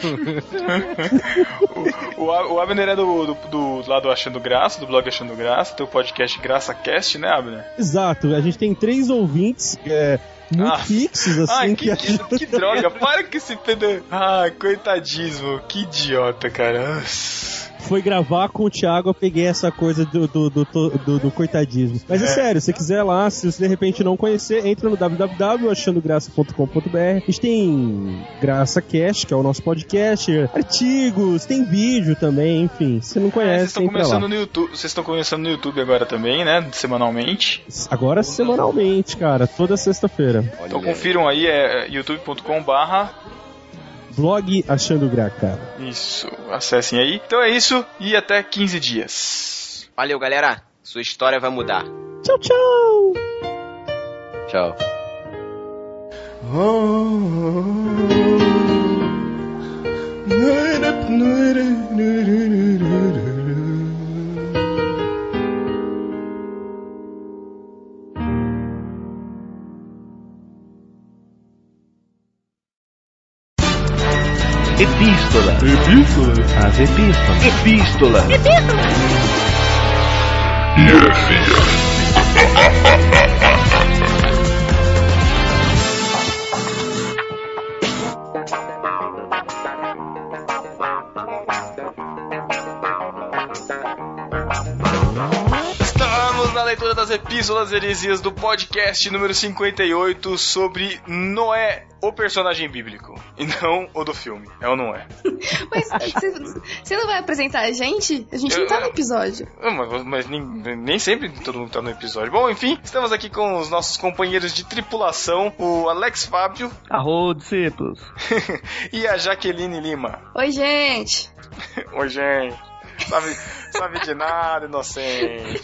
O, o Abner é do, do, do lado Achando Graça, do blog Achando Graça, tem o podcast Graça Cast, né, Abner? Exato, a gente tem três ouvintes é, muito Ah. fixos, assim, Ai, que, que, que, que droga, para com esse pedo. Ai, coitadismo, que idiota, cara. Foi gravar com o Thiago, eu peguei essa coisa do, do, do, do, do coitadismo. Mas é, sério, se você quiser lá, se você de repente não conhecer, entra no www.achandograça.com.br. A gente tem Graça Cast, que é o nosso podcast, artigos, tem vídeo também, enfim. Se não É, vocês conhece, estão começando no YouTube, vocês estão começando no YouTube agora também, né? Semanalmente. Agora semanalmente, cara, toda sexta-feira. Então confiram aí, é youtube.com barra Blog Achando Graça. isso, acessem aí. Então é isso e até 15 dias. Valeu, galera. Sua história vai mudar. Tchau, tchau! Tchau. Epístola. Epístola. As epístolas. Epístola. Estamos na leitura das epístolas heresias do podcast número 58 sobre Noé, o personagem bíblico. E não o do filme. É ou não é? Mas você, não vai apresentar a gente? A gente não tá no episódio. Mas, mas nem, nem sempre todo mundo tá no episódio. Bom, enfim, estamos aqui com os nossos companheiros de tripulação, o Alex Fábio Arro, discípulos. e a Jaqueline Lima. Oi, gente. Oi, gente. Sabe, sabe de nada, inocente.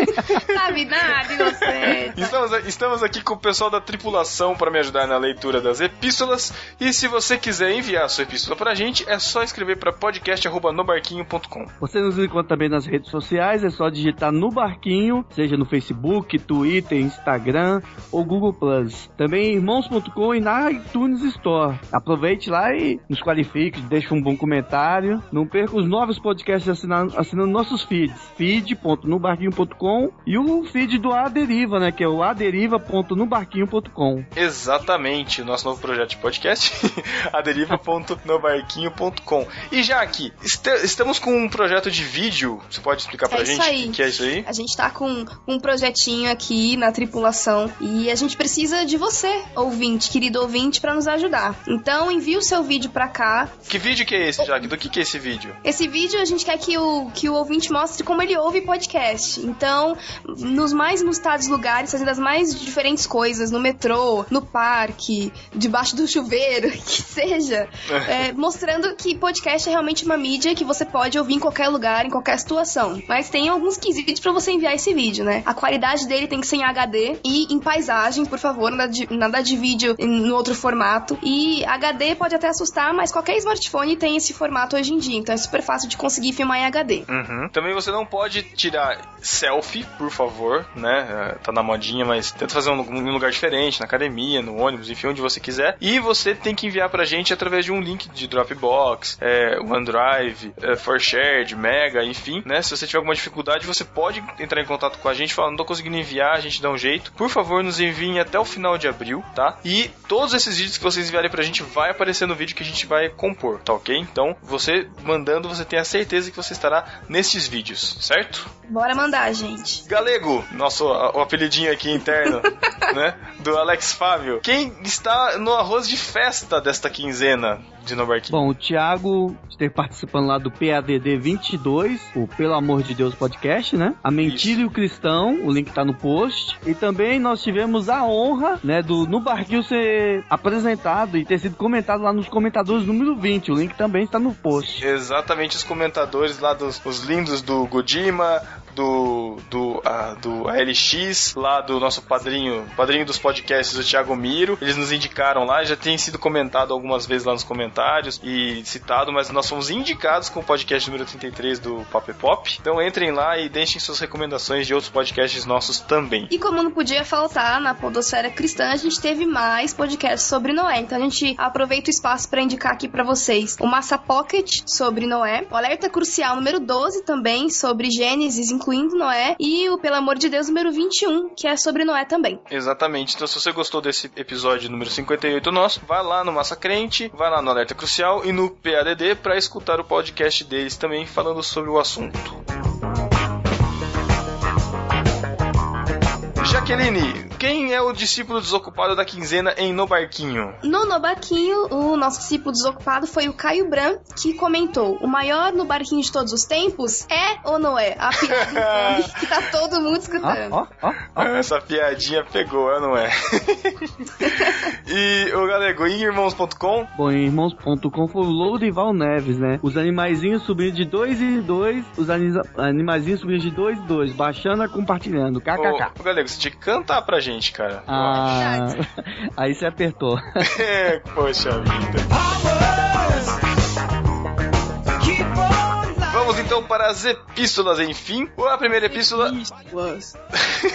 Sabe nada, inocente. Estamos, estamos aqui com o pessoal da tripulação para me ajudar na leitura das epístolas. E se você quiser enviar a sua epístola pra gente, é só escrever para podcast.nobarquinho.com. Você nos encontra também nas redes sociais, é só digitar no barquinho, seja no Facebook, Twitter, Instagram ou Google Plus. Também irmãos.com e na iTunes Store. Aproveite lá e nos qualifique, deixe um bom comentário. Não perca os novos podcasts assinando, assinando nossos feeds. feed.nobarquinho.com e o feed do A Deriva, né? Que é o aderiva.nobarquinho.com. Exatamente, o nosso novo projeto de podcast, aderiva.nobarquinho.com. E já aqui, este- estamos com um projeto de vídeo, você pode explicar pra É gente isso aí. o que é isso aí? A gente tá com um projetinho aqui na tripulação e a gente precisa de você, ouvinte, querido ouvinte, pra nos ajudar. Então envie o seu vídeo pra cá. Que vídeo que é esse, Jaque? Do que, que é esse vídeo? Esse vídeo a gente quer que o, que o ouvinte mostre como ele ouve podcast. Então, nos mais inusitados lugares, fazendo as mais diferentes coisas, no metrô, no parque, debaixo do chuveiro, que seja, é, mostrando que podcast é realmente uma mídia que você pode ouvir em qualquer lugar, em qualquer situação. Mas tem alguns quesitos pra você enviar esse vídeo, né? A qualidade dele tem que ser em HD e em paisagem, por favor, nada de, nada de vídeo no outro formato. E HD pode até assustar, mas qualquer smartphone tem esse formato hoje em dia, então é super fácil de conseguir filmar em HD. Uhum. Também Também você não pode tirar selfie, por favor, né? É, Tá na modinha, mas tenta fazer um, um lugar diferente, na academia, no ônibus, enfim, onde você quiser. E você tem que enviar pra gente através de um link de Dropbox, é, OneDrive, é, ForShared, Mega, enfim, né? Se você tiver alguma dificuldade, você pode entrar em contato com a gente, falar, não tô conseguindo enviar, a gente dá um jeito. Por favor, nos enviem até o final de abril, tá? E todos esses vídeos que vocês enviarem pra gente vai aparecer no vídeo que a gente vai compor, tá ok? Então, você mandando, você tem a certeza que você estará nesses vídeos, certo? Bora mandar, gente. Galego, nosso o apelidinho aqui interno, né? Do Alex Fábio. Quem está no arroz de festa desta quinzena de Nobarquinho? Bom, o Thiago esteve participando lá do PADD 22, o Pelo Amor de Deus podcast, né? A Mentira e o Cristão, o link tá no post. E também nós tivemos a honra, né, do No Barquinho ser apresentado e ter sido comentado lá nos comentadores número 20. O link também está no post. Exatamente os comentadores lá dos os lindos do Godima, do do, ah, do ALX, lá do nosso padrinho, padrinho dos podcasts, o Thiago Miro. Eles nos indicaram lá, já tem sido comentado algumas vezes lá nos comentários e citado, mas nós fomos indicados com o podcast número 33 do Pop Pop. Então entrem lá e deixem suas recomendações de outros podcasts nossos também. E como não podia faltar na Podosfera Cristã, a gente teve mais podcasts sobre Noé. Então a gente aproveita o espaço para indicar aqui para vocês o Massa Pocket sobre Noé, o Alerta Crucial número 12 também sobre Gênesis, incluindo Noé, e o Pelo Amor de Deus número 21, que é sobre Noé também. Exatamente. Então, se você gostou desse episódio número 58 nosso, vai lá no Massa Crente, vai lá no Alerta Crucial e no PADD para escutar o podcast deles também falando sobre o assunto. Jaqueline, quem é o discípulo desocupado da quinzena em No Barquinho? No Nobaquinho, o nosso discípulo desocupado foi o Caio Bran, que comentou: O maior no barquinho de todos os tempos é ou não é? A piada infame que tá todo mundo escutando. Essa piadinha pegou, é ou não é? e o Galego, em irmãos.com? Bom, em irmãos.com foi o Lourival Neves, né? Os animaizinhos subindo de dois em dois, os anisa- animaizinhos subindo de dois em dois, baixando e compartilhando. KKK. Ô, ô, Galego, você tinha que cantar pra gente, cara. Ah, aí você apertou. É, Poxa vida. Então para as epístolas, enfim. A primeira epístola.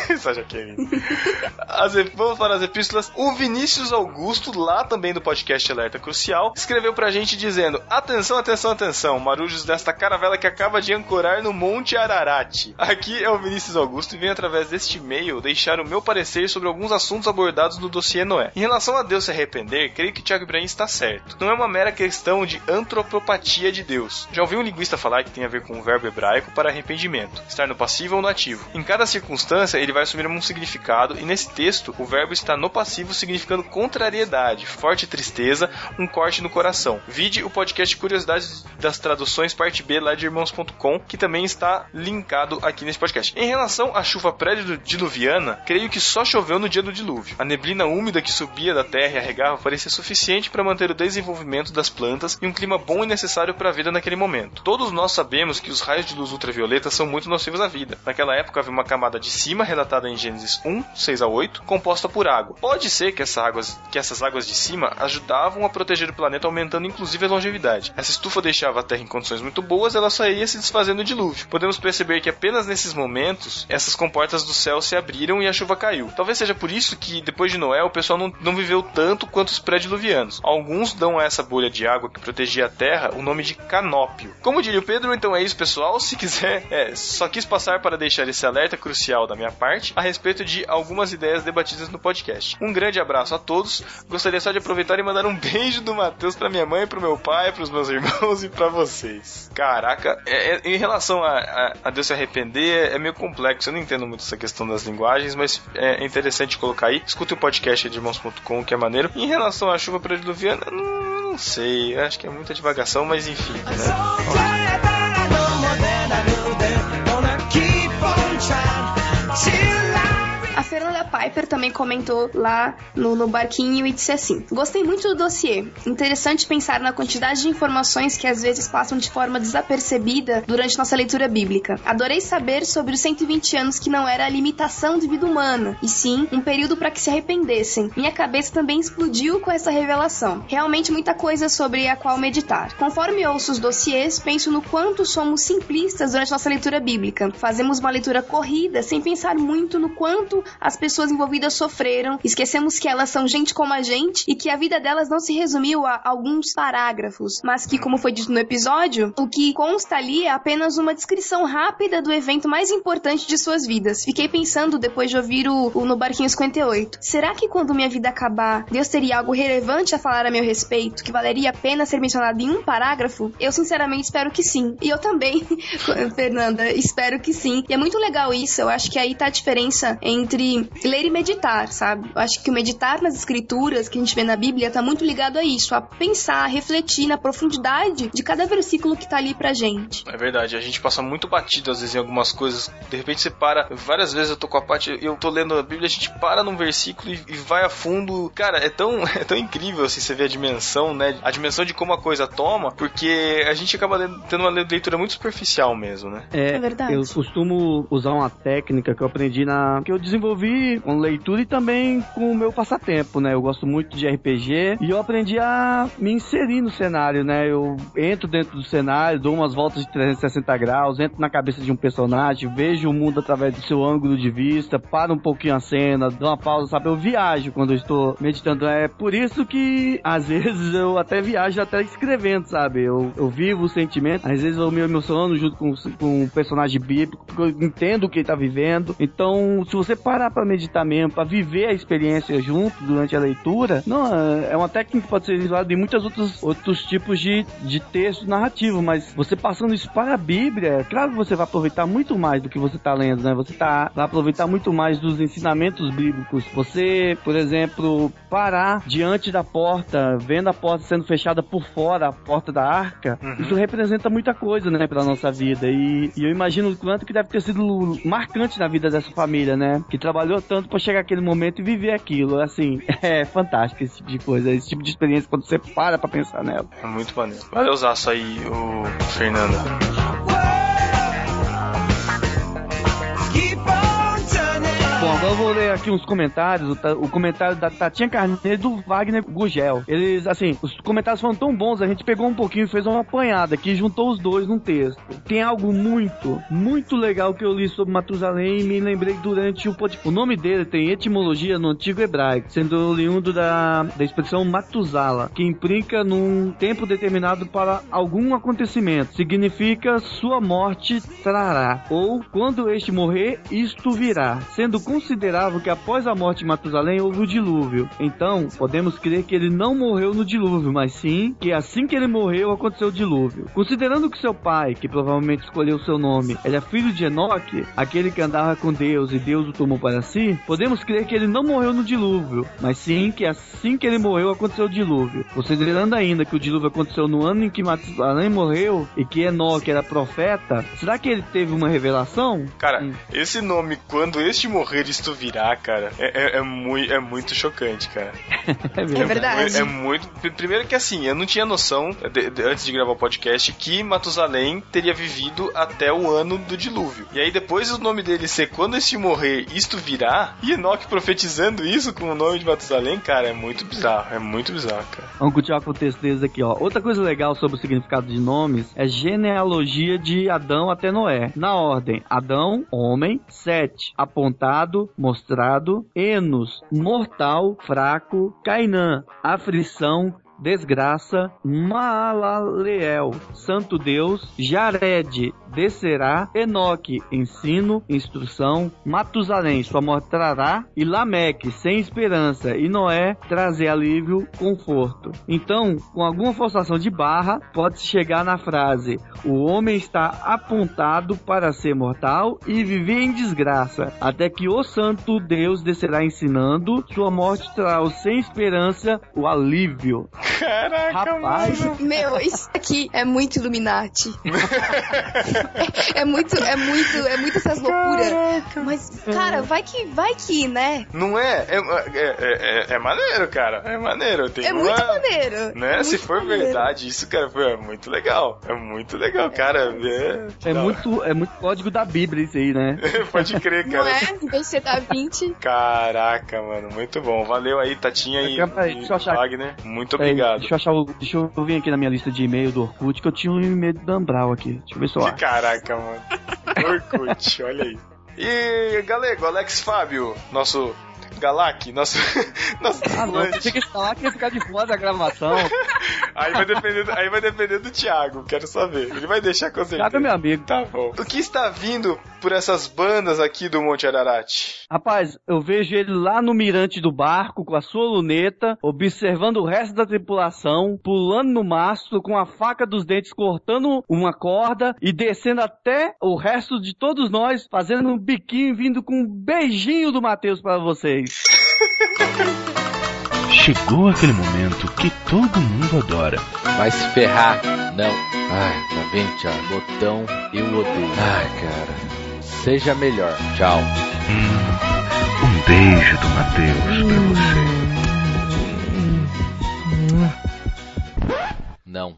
Essa Jaqueline. As ep- Vamos para as epístolas. O Vinícius Augusto, lá também do podcast Alerta Crucial, escreveu pra gente dizendo: Atenção, atenção, atenção, marujos desta caravela que acaba de ancorar no Monte Ararat. Aqui é o Vinícius Augusto e venho através deste e-mail deixar o meu parecer sobre alguns assuntos abordados no dossiê Noé. Em relação a Deus se arrepender, creio que Tiago Ibrahim está certo. Não é uma mera questão de antropopatia de Deus. Já ouvi um linguista falar que tem a ver com o verbo hebraico para arrependimento, estar no passivo ou no ativo. Em cada circunstância, ele vai assumir um significado, e nesse texto, o verbo está no passivo significando contrariedade, forte tristeza, um corte no coração. Vide o podcast Curiosidades das Traduções, parte B, lá de irmãos.com, que também está linkado aqui nesse podcast. Em relação à chuva pré-diluviana, creio que só choveu no dia do dilúvio. A neblina úmida que subia da terra e arregava parecia suficiente para manter o desenvolvimento das plantas e um clima bom e necessário para a vida naquele momento. Todos nós sabemos que os raios de luz ultravioleta são muito nocivos à vida. Naquela época havia uma camada de cima relatada em Gênesis 1, 6 a 8, composta por água. Pode ser que, essa que essas águas de cima ajudavam a proteger o planeta, aumentando inclusive a longevidade. Essa estufa deixava a Terra em condições muito boas, ela só ia se desfazendo no dilúvio. Podemos perceber que apenas nesses momentos essas comportas do céu se abriram e a chuva caiu. Talvez seja por isso que depois de Noé o pessoal não, não viveu tanto quanto os pré-diluvianos. Alguns dão a essa bolha de água que protegia a Terra o nome de canópio. Como diria o Pedro, então é isso, pessoal. Se quiser, é, só quis passar para deixar esse alerta crucial da minha parte a respeito de algumas ideias debatidas no podcast. Um grande abraço a todos. Gostaria só de aproveitar e mandar um beijo do Matheus para minha mãe, para meu pai, para os meus irmãos e para vocês. Caraca, é- é- em relação a, a- a Deus se arrepender, é meio complexo. Eu não entendo muito essa questão das linguagens, mas é interessante colocar aí. Escute o podcast de irmãos.com, que é maneiro. Em relação à chuva prediluviana, não, não sei. Acho que é muita divagação, mas enfim, né? she A Fernanda Piper também comentou lá no, no barquinho e disse assim: Gostei muito do dossiê. Interessante pensar na quantidade de informações que às vezes passam de forma desapercebida durante nossa leitura bíblica. Adorei saber sobre os 120 anos que não era a limitação de vida humana, e sim um período para que se arrependessem. Minha cabeça também explodiu com essa revelação. Realmente muita coisa sobre a qual meditar. Conforme ouço os dossiês, penso no quanto somos simplistas durante nossa leitura bíblica. Fazemos uma leitura corrida sem pensar muito no quanto as pessoas envolvidas sofreram, esquecemos que elas são gente como a gente e que a vida delas não se resumiu a alguns parágrafos, mas que, como foi dito no episódio, o que consta ali é apenas uma descrição rápida do evento mais importante de suas vidas. Fiquei pensando depois de ouvir o, o No Barquinho 58. Será que quando minha vida acabar, Deus teria algo relevante a falar a meu respeito que valeria a pena ser mencionado em um parágrafo? Eu sinceramente espero que sim. E eu também, Fernanda, espero que sim. E é muito legal isso. Eu acho que aí tá a diferença entre ler e meditar, sabe? Eu acho que o meditar nas escrituras que a gente vê na Bíblia tá muito ligado a isso, a pensar, a refletir na profundidade de cada versículo que tá ali pra gente. É verdade, a gente passa muito batido às vezes em algumas coisas. De repente você para, várias vezes eu tô com a parte, eu tô lendo a Bíblia, a gente para num versículo e, e vai a fundo. Cara, é tão, é tão incrível assim você ver a dimensão, né? A dimensão de como a coisa toma, porque a gente acaba lendo- tendo uma leitura muito superficial mesmo, né? É, É verdade. Eu costumo usar uma técnica que eu aprendi na. que eu desenvolvi com leitura e também com o meu passatempo, né? Eu gosto muito de RPG e eu aprendi a me inserir no cenário, né? Eu entro dentro do cenário, dou umas voltas de 360 graus, entro na cabeça de um personagem, vejo o mundo através do seu ângulo de vista, paro um pouquinho a cena, dou uma pausa, sabe? Eu viajo quando eu estou meditando. É por isso que às vezes eu até viajo até escrevendo, sabe? Eu, eu vivo o sentimento, às vezes eu me emociono junto com, com um personagem bíblico, porque eu entendo o que ele tá vivendo. Então, se você parar pra meditar mesmo, pra viver a experiência junto durante a leitura, não, é uma técnica que pode ser usada em muitos outros, outros tipos de, de texto narrativo, mas você passando isso para a Bíblia, é claro que você vai aproveitar muito mais do que você tá lendo, né? Você tá, vai aproveitar muito mais dos ensinamentos bíblicos. Você, por exemplo, parar diante da porta, vendo a porta sendo fechada por fora, a porta da arca, isso representa muita coisa, né, pra nossa vida. E, e eu imagino o quanto que deve ter sido marcante na vida dessa família, né? Que trabalhou tanto pra chegar aquele momento e viver aquilo. Assim, é fantástico esse tipo de coisa, esse tipo de experiência quando você para pra pensar nela. É muito maneiro. Valeu isso aí, o Fernanda. Agora eu vou ler aqui uns comentários. O, o comentário da Tatinha Carneiro do Wagner Gugel. Eles, assim, os comentários foram tão bons, a gente pegou um pouquinho e fez uma apanhada aqui, juntou os dois num texto. Tem algo muito, muito legal que eu li sobre Matusalém e me lembrei durante o podcast. O nome dele tem etimologia no antigo hebraico, sendo oriundo da, da expressão Matuzala, que implica num tempo determinado para algum acontecimento. Significa sua morte trará, ou quando este morrer, isto virá, sendo considerável que após a morte de Matusalém houve o dilúvio. Então, podemos crer que ele não morreu no dilúvio, mas sim que assim que ele morreu aconteceu o dilúvio. Considerando que seu pai, que provavelmente escolheu seu nome, ele é filho de Enoque, aquele que andava com Deus e Deus o tomou para si, podemos crer que ele não morreu no dilúvio, mas sim que assim que ele morreu aconteceu o dilúvio. Considerando ainda que o dilúvio aconteceu no ano em que Matusalém morreu e que Enoque era profeta, será que ele teve uma revelação? Cara, Hum. esse nome, quando este morrer, isto virá, cara, é, é, é, mui- é muito chocante, cara. É É verdade. verdade. É muito. Primeiro que assim, eu não tinha noção, de- de- antes de gravar o podcast, que Matusalém teria vivido até o ano do dilúvio. E aí depois o nome dele ser quando este morrer, isto virá, e Enoque profetizando isso com o nome de Matusalém, cara, é muito bizarro. É muito bizarro, cara. Vamos continuar com o texto deles aqui, ó. Outra coisa legal sobre o significado de nomes é genealogia de Adão até Noé. Na ordem, Adão, homem, Sete, apontado, mostrado, Enos, mortal, fraco, Cainã, aflição, desgraça, Maalaleel, santo Deus, Jared, descerá, Enoque, ensino, instrução, Matusalém, sua morte trará, e Lameque, sem esperança, e Noé, trazer alívio, conforto. Então, com alguma forçação de barra, pode-se chegar na frase, o homem está apontado para ser mortal e viver em desgraça, até que o santo Deus descerá ensinando, sua morte trará sem esperança o alívio. Caraca, Rapaz, mano. Meu, isso aqui é muito Illuminati. é, é muito, é muito, é muito essas loucuras. Mas, cara, vai que, vai que, né? Não é? É, é, é, é maneiro, cara. É maneiro. Tem É uma... muito maneiro. Né? Muito Se for maneiro. verdade, isso, cara, foi é muito legal. É muito legal, cara. É, é Não, muito, é muito código da Bíblia isso aí, né? Pode crer, Não cara. é? Em vez de ser da 20. Caraca, mano, muito bom. Valeu aí, Tatinha e, aí, deixa eu achar- Wagner. Muito obrigado. Deixa eu achar o, Deixa eu vir aqui na minha lista de e-mail do Orkut, que eu tinha um e-mail do Dambral aqui. Deixa eu ver se eu acho. Caraca, mano. Orkut, olha aí. E Galego, Alex Fábio, nosso Galac, nosso. nosso Ah, não, tinha que falar que ia ficar de fora da gravação. aí, vai depender, do- aí vai depender do Thiago, quero saber. Ele vai deixar com certeza. Thiago é meu amigo. Tá bom. O que está vindo por essas bandas aqui do Monte Ararat? Rapaz, eu vejo ele lá no mirante do barco, com a sua luneta, observando o resto da tripulação, pulando no mastro, com a faca dos dentes cortando uma corda e descendo até o resto de todos nós, fazendo um biquinho, vindo com um beijinho do Matheus para vocês. Chegou aquele momento que todo mundo adora. Vai se ferrar. Não. Ai, tá vendo, Thiago? Botão, eu odeio. Ai, cara. Seja melhor. Tchau. Hum, um beijo do Matheus pra você. Não.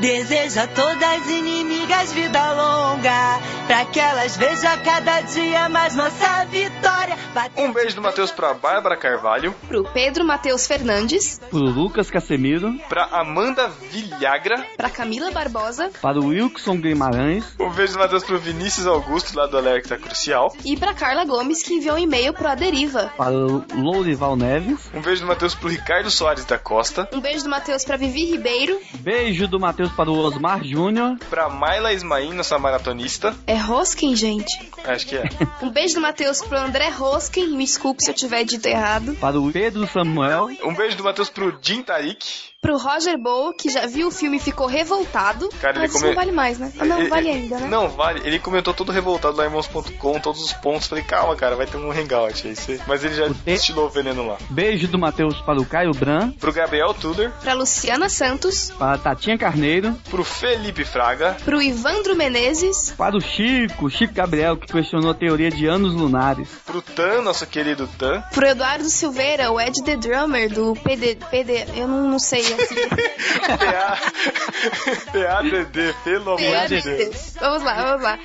Deseja a todas as inimigas vida longa, pra que elas vejam cada dia mais nossa vitória. Um beijo do Matheus pra Bárbara Carvalho, Pro Pedro Matheus Fernandes. Pro Lucas Casemiro, pra Amanda Vilhagra, Pra Camila Barbosa. para o Wilson Guimarães, um beijo do Matheus pro Vinícius Augusto, lá do Alerta Crucial, E pra Carla Gomes, que enviou um e-mail pro Aderiva. para o Lourival Neves, um beijo do Matheus pro Ricardo Soares da Costa, Um beijo do Matheus pra Vivi Ribeiro. beijo do Matheus para o Osmar Júnior, pra Mayla Ismaim, nossa maratonista, É Rosken, gente. acho que é, Um beijo do Matheus pro André Rosken. Me desculpe se eu tiver dito errado. para o Pedro Samuel, um beijo do Matheus pro Jim Tarik, Pro Roger Bow, que já viu o filme e ficou revoltado. Cara, ele Mas isso come- não vale mais, né? Ah, não, Ele- vale ainda, né? Não, vale. Ele comentou todo revoltado lá em irmãos.com, todos os pontos. Falei, calma, cara, vai ter um hangout aí. Mas ele já destilou o veneno lá. beijo do Matheus para o Caio Bran, Pro Gabriel Tudor, Pra Luciana Santos. para a Tatinha Carneiro, pro Felipe Fraga, Pro Ivandro Menezes. para o Chico, Chico Gabriel, que questionou a teoria de anos lunares. pro Tan, nosso querido Tan, Pro Eduardo Silveira, o Ed The Drummer do PD. PD eu não, não sei PADD, pelo amor de Deus. Vamos lá, vamos lá.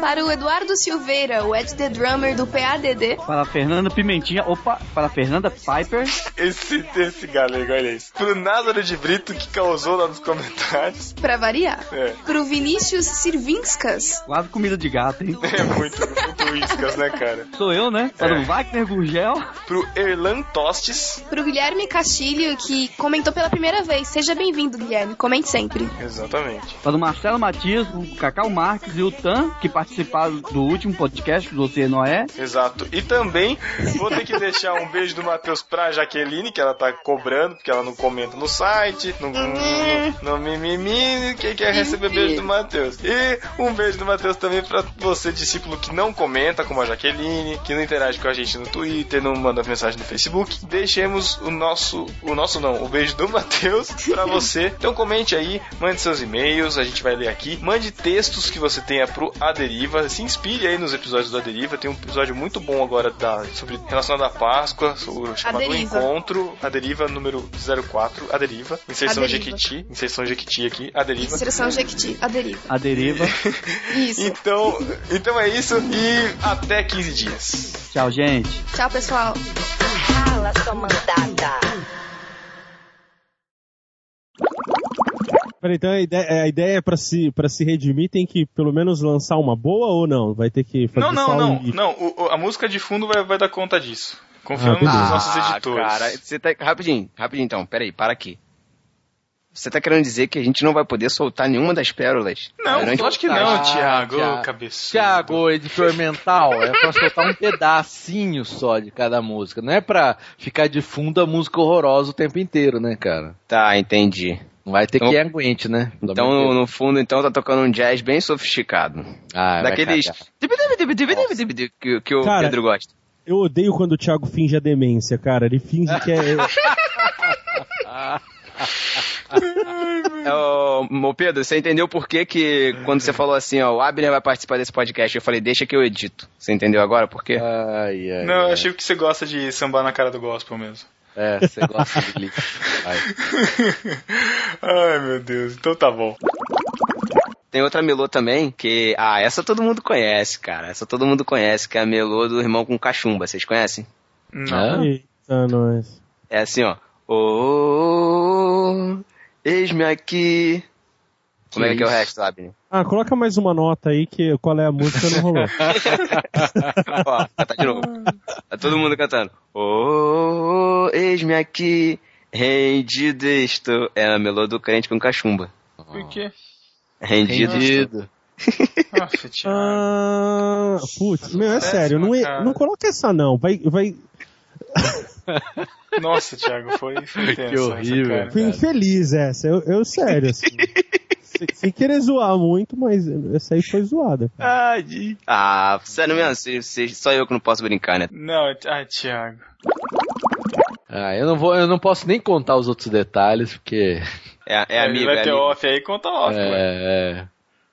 Para o Eduardo Silveira, o Ed The Drummer do PADD. Para a Fernanda Pimentinha, opa, para a Fernanda Piper, Esse, esse galego, olha isso. Pro Názaro de Brito, que causou lá nos comentários. Pra variar. É, Pro Vinícius Sirvinskas. quase comida de gato, hein? é muito, muito iscas, né, cara? Sou eu, né? Para É. o Wagner Gurgel, Pro Erlan Tostes, Pro Guilherme Castilho, que comentou pela primeira vez. Seja bem-vindo, Guilherme. Comente sempre. exatamente. para o Marcelo Matias, o Cacau Marques e o Tan, que participaram do último podcast do Você Noé. Exato. E também vou ter que deixar um beijo do Matheus pra Jaqueline, que ela tá cobrando, porque ela não comenta no site, no, no, no mimimi, quem quer receber beijo do Matheus. E um beijo do Matheus também pra você, discípulo que não comenta, como a Jaqueline, que não interage com a gente no Twitter, não manda mensagem no Facebook. Deixemos o nosso, o nosso não, o beijo do Matheus pra você. Então comente aí, mande seus e-mails, a gente vai ler aqui. Mande textos que você tenha pro Aderiva, se inspire aí nos episódios do Aderiva. Tem um episódio muito bom agora da, sobre relacionado à Páscoa, o chamado. Encontro, Aderiva número 04, Aderiva, inserção Aderiva. Jequiti, inserção Jequiti aqui, Aderiva. Inserção Jequiti. A deriva. A deriva. Isso. Então, então é isso e até 15 dias. Tchau, gente. Tchau, pessoal. Fala, sua mandada. Peraí, então a ideia, a ideia é pra se, pra se redimir tem que pelo menos lançar uma boa ou não? Vai ter que fazer Não, não, só não, um- não, o- a música de fundo vai, vai dar conta disso. Confiamos Ah, nos nossos Ah, editores. cara, você tá... Rapidinho, rapidinho então, peraí, para aqui. Você tá querendo dizer que a gente não vai poder soltar nenhuma das pérolas? Não, durante lógico que não? Thiago, Thiago. cabeçudo. Thiago, editor mental, é pra soltar um pedacinho só de cada música. Não é pra ficar de fundo a música horrorosa o tempo inteiro, né, cara? Tá, entendi. Não vai ter Então- quem aguente, né? Então, no, no fundo, então, tá tocando um jazz bem sofisticado. Ah, Daqueles... Que, que o Cara, Pedro gosta. Eu odeio quando o Thiago finge a demência, cara. Ele finge que é. É, Pedro, você entendeu por que que quando você falou assim, ó, o Abner vai participar desse podcast, eu falei, deixa que eu edito. Você entendeu agora por quê? Ai, ai, Não, eu achei que você gosta de sambar na cara do gospel mesmo. É, você gosta de lixo. Vai. Ai, meu Deus. Então tá bom. Tem outra melô também, que. Ah, essa todo mundo conhece, cara. Essa todo mundo conhece, que é a melô do irmão com cachumba. Vocês conhecem? Não. Eita, nós. É assim, ó. Ô, eis-me aqui. Como é que é o resto, Abner? Ah, coloca mais uma nota aí, que qual é a música não rolou. Ó, cantar de novo. Tá todo mundo cantando. Ô, eis-me aqui, rendido estou. É a melô do crente com cachumba. Por quê? Rendido. Rendido. Nossa. Ah, putz, meu, é sério, não, é- não coloca essa não, vai, vai, Nossa, Thiago, foi, foi Que horrível. essa, cara. foi infeliz essa, eu, eu sério, assim. sem, querer zoar muito, mas essa aí foi zoada. Ah, de- ah, sério mesmo, só eu que não posso brincar, né? Não, ai, Thiago. Ah, eu não vou, eu não posso nem contar os outros detalhes, porque. É, é amigo, vai é ter amigo. off aí, conta off, ué. É,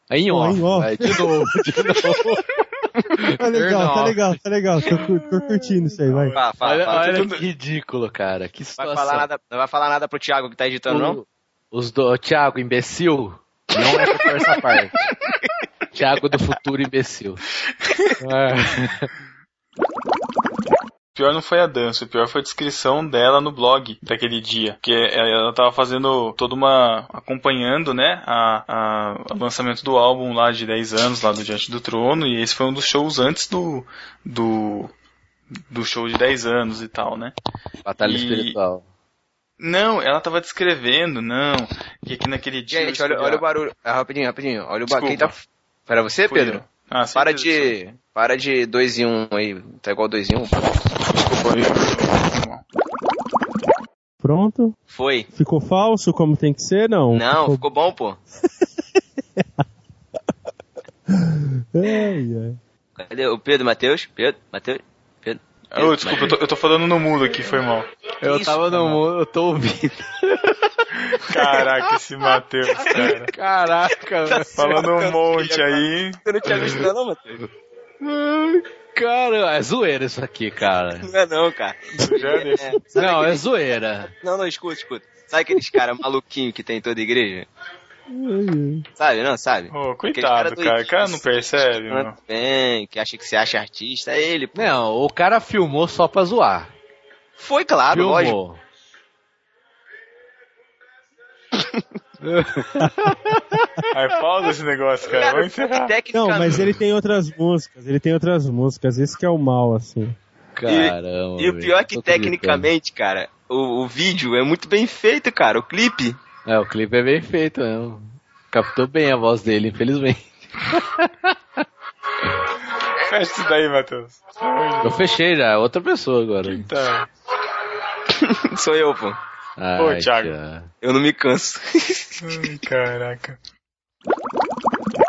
é. Em off, em off. vai, de novo, de novo. Tá legal, tá Não. legal, tá legal, tô, tô curtindo isso aí, vai. Fala, fala, Olha, fala. olha que ridículo, cara. Que Vai situação. falar nada, não vai falar nada pro Thiago que tá editando, não? O- Os do Thiago, imbecil, não é por essa parte. Thiago do futuro, imbecil. É. O pior não foi a dança, o pior foi a descrição dela no blog daquele dia. Que ela tava fazendo toda uma. acompanhando, né? A, a- o lançamento do álbum lá de 10 anos, lá do Diante do Trono, e esse foi um dos shows antes do. do. do show de 10 anos e tal, né? Batalha E- espiritual. Não, ela tava descrevendo, não. Que aqui naquele dia. Gente, olha, olha o barulho. Ah, rapidinho, rapidinho. Olha o barulho. Tá. Para você, Fui Pedro? eu. Ah, sim, Para Pedro, de. Para de 2 em 1 um aí. Tá igual 2 em 1? Um. Pronto? Foi. Ficou falso como tem que ser? Não. Não, Ficou... ficou bom, pô. Ai, ai. Cadê o Pedro Matheus? Pedro, Matheus? Ô, desculpa, eu tô, eu tô falando no mudo aqui, foi mal. Eu Isso, tava no cara. mundo, eu tô ouvindo. Caraca, esse Matheus, cara. Caraca, velho. Falando um monte aí. Eu não tinha visto não, Matheus. Cara, é zoeira isso aqui, cara. Não é não, cara. É, Não, é zoeira. Não, não, escuta, escuta. Sabe aqueles caras maluquinhos que tem em toda igreja? Sabe, não? Sabe? Ô, coitado, cara cara. O cara não percebe, Canta mano. bem, que acha que se acha artista, é ele, pô. Não, o cara filmou só pra zoar. Foi claro, lógico. filmou. Aí pausa esse negócio, cara. Vamos encerrar. Não, mas ele tem outras músicas, ele tem outras músicas, esse que é o mal, assim. Caramba. E o pior é que tecnicamente, cara, o, o vídeo é muito bem feito, cara. O clipe. É, o clipe é bem feito mesmo. Captou bem a voz dele, infelizmente. Fecha isso daí, Matheus. Eu fechei já, é outra pessoa agora. Tá. Sou eu, pô. Pô, Ai, Thiago. Thiago. Eu não me canso. Ai, caraca.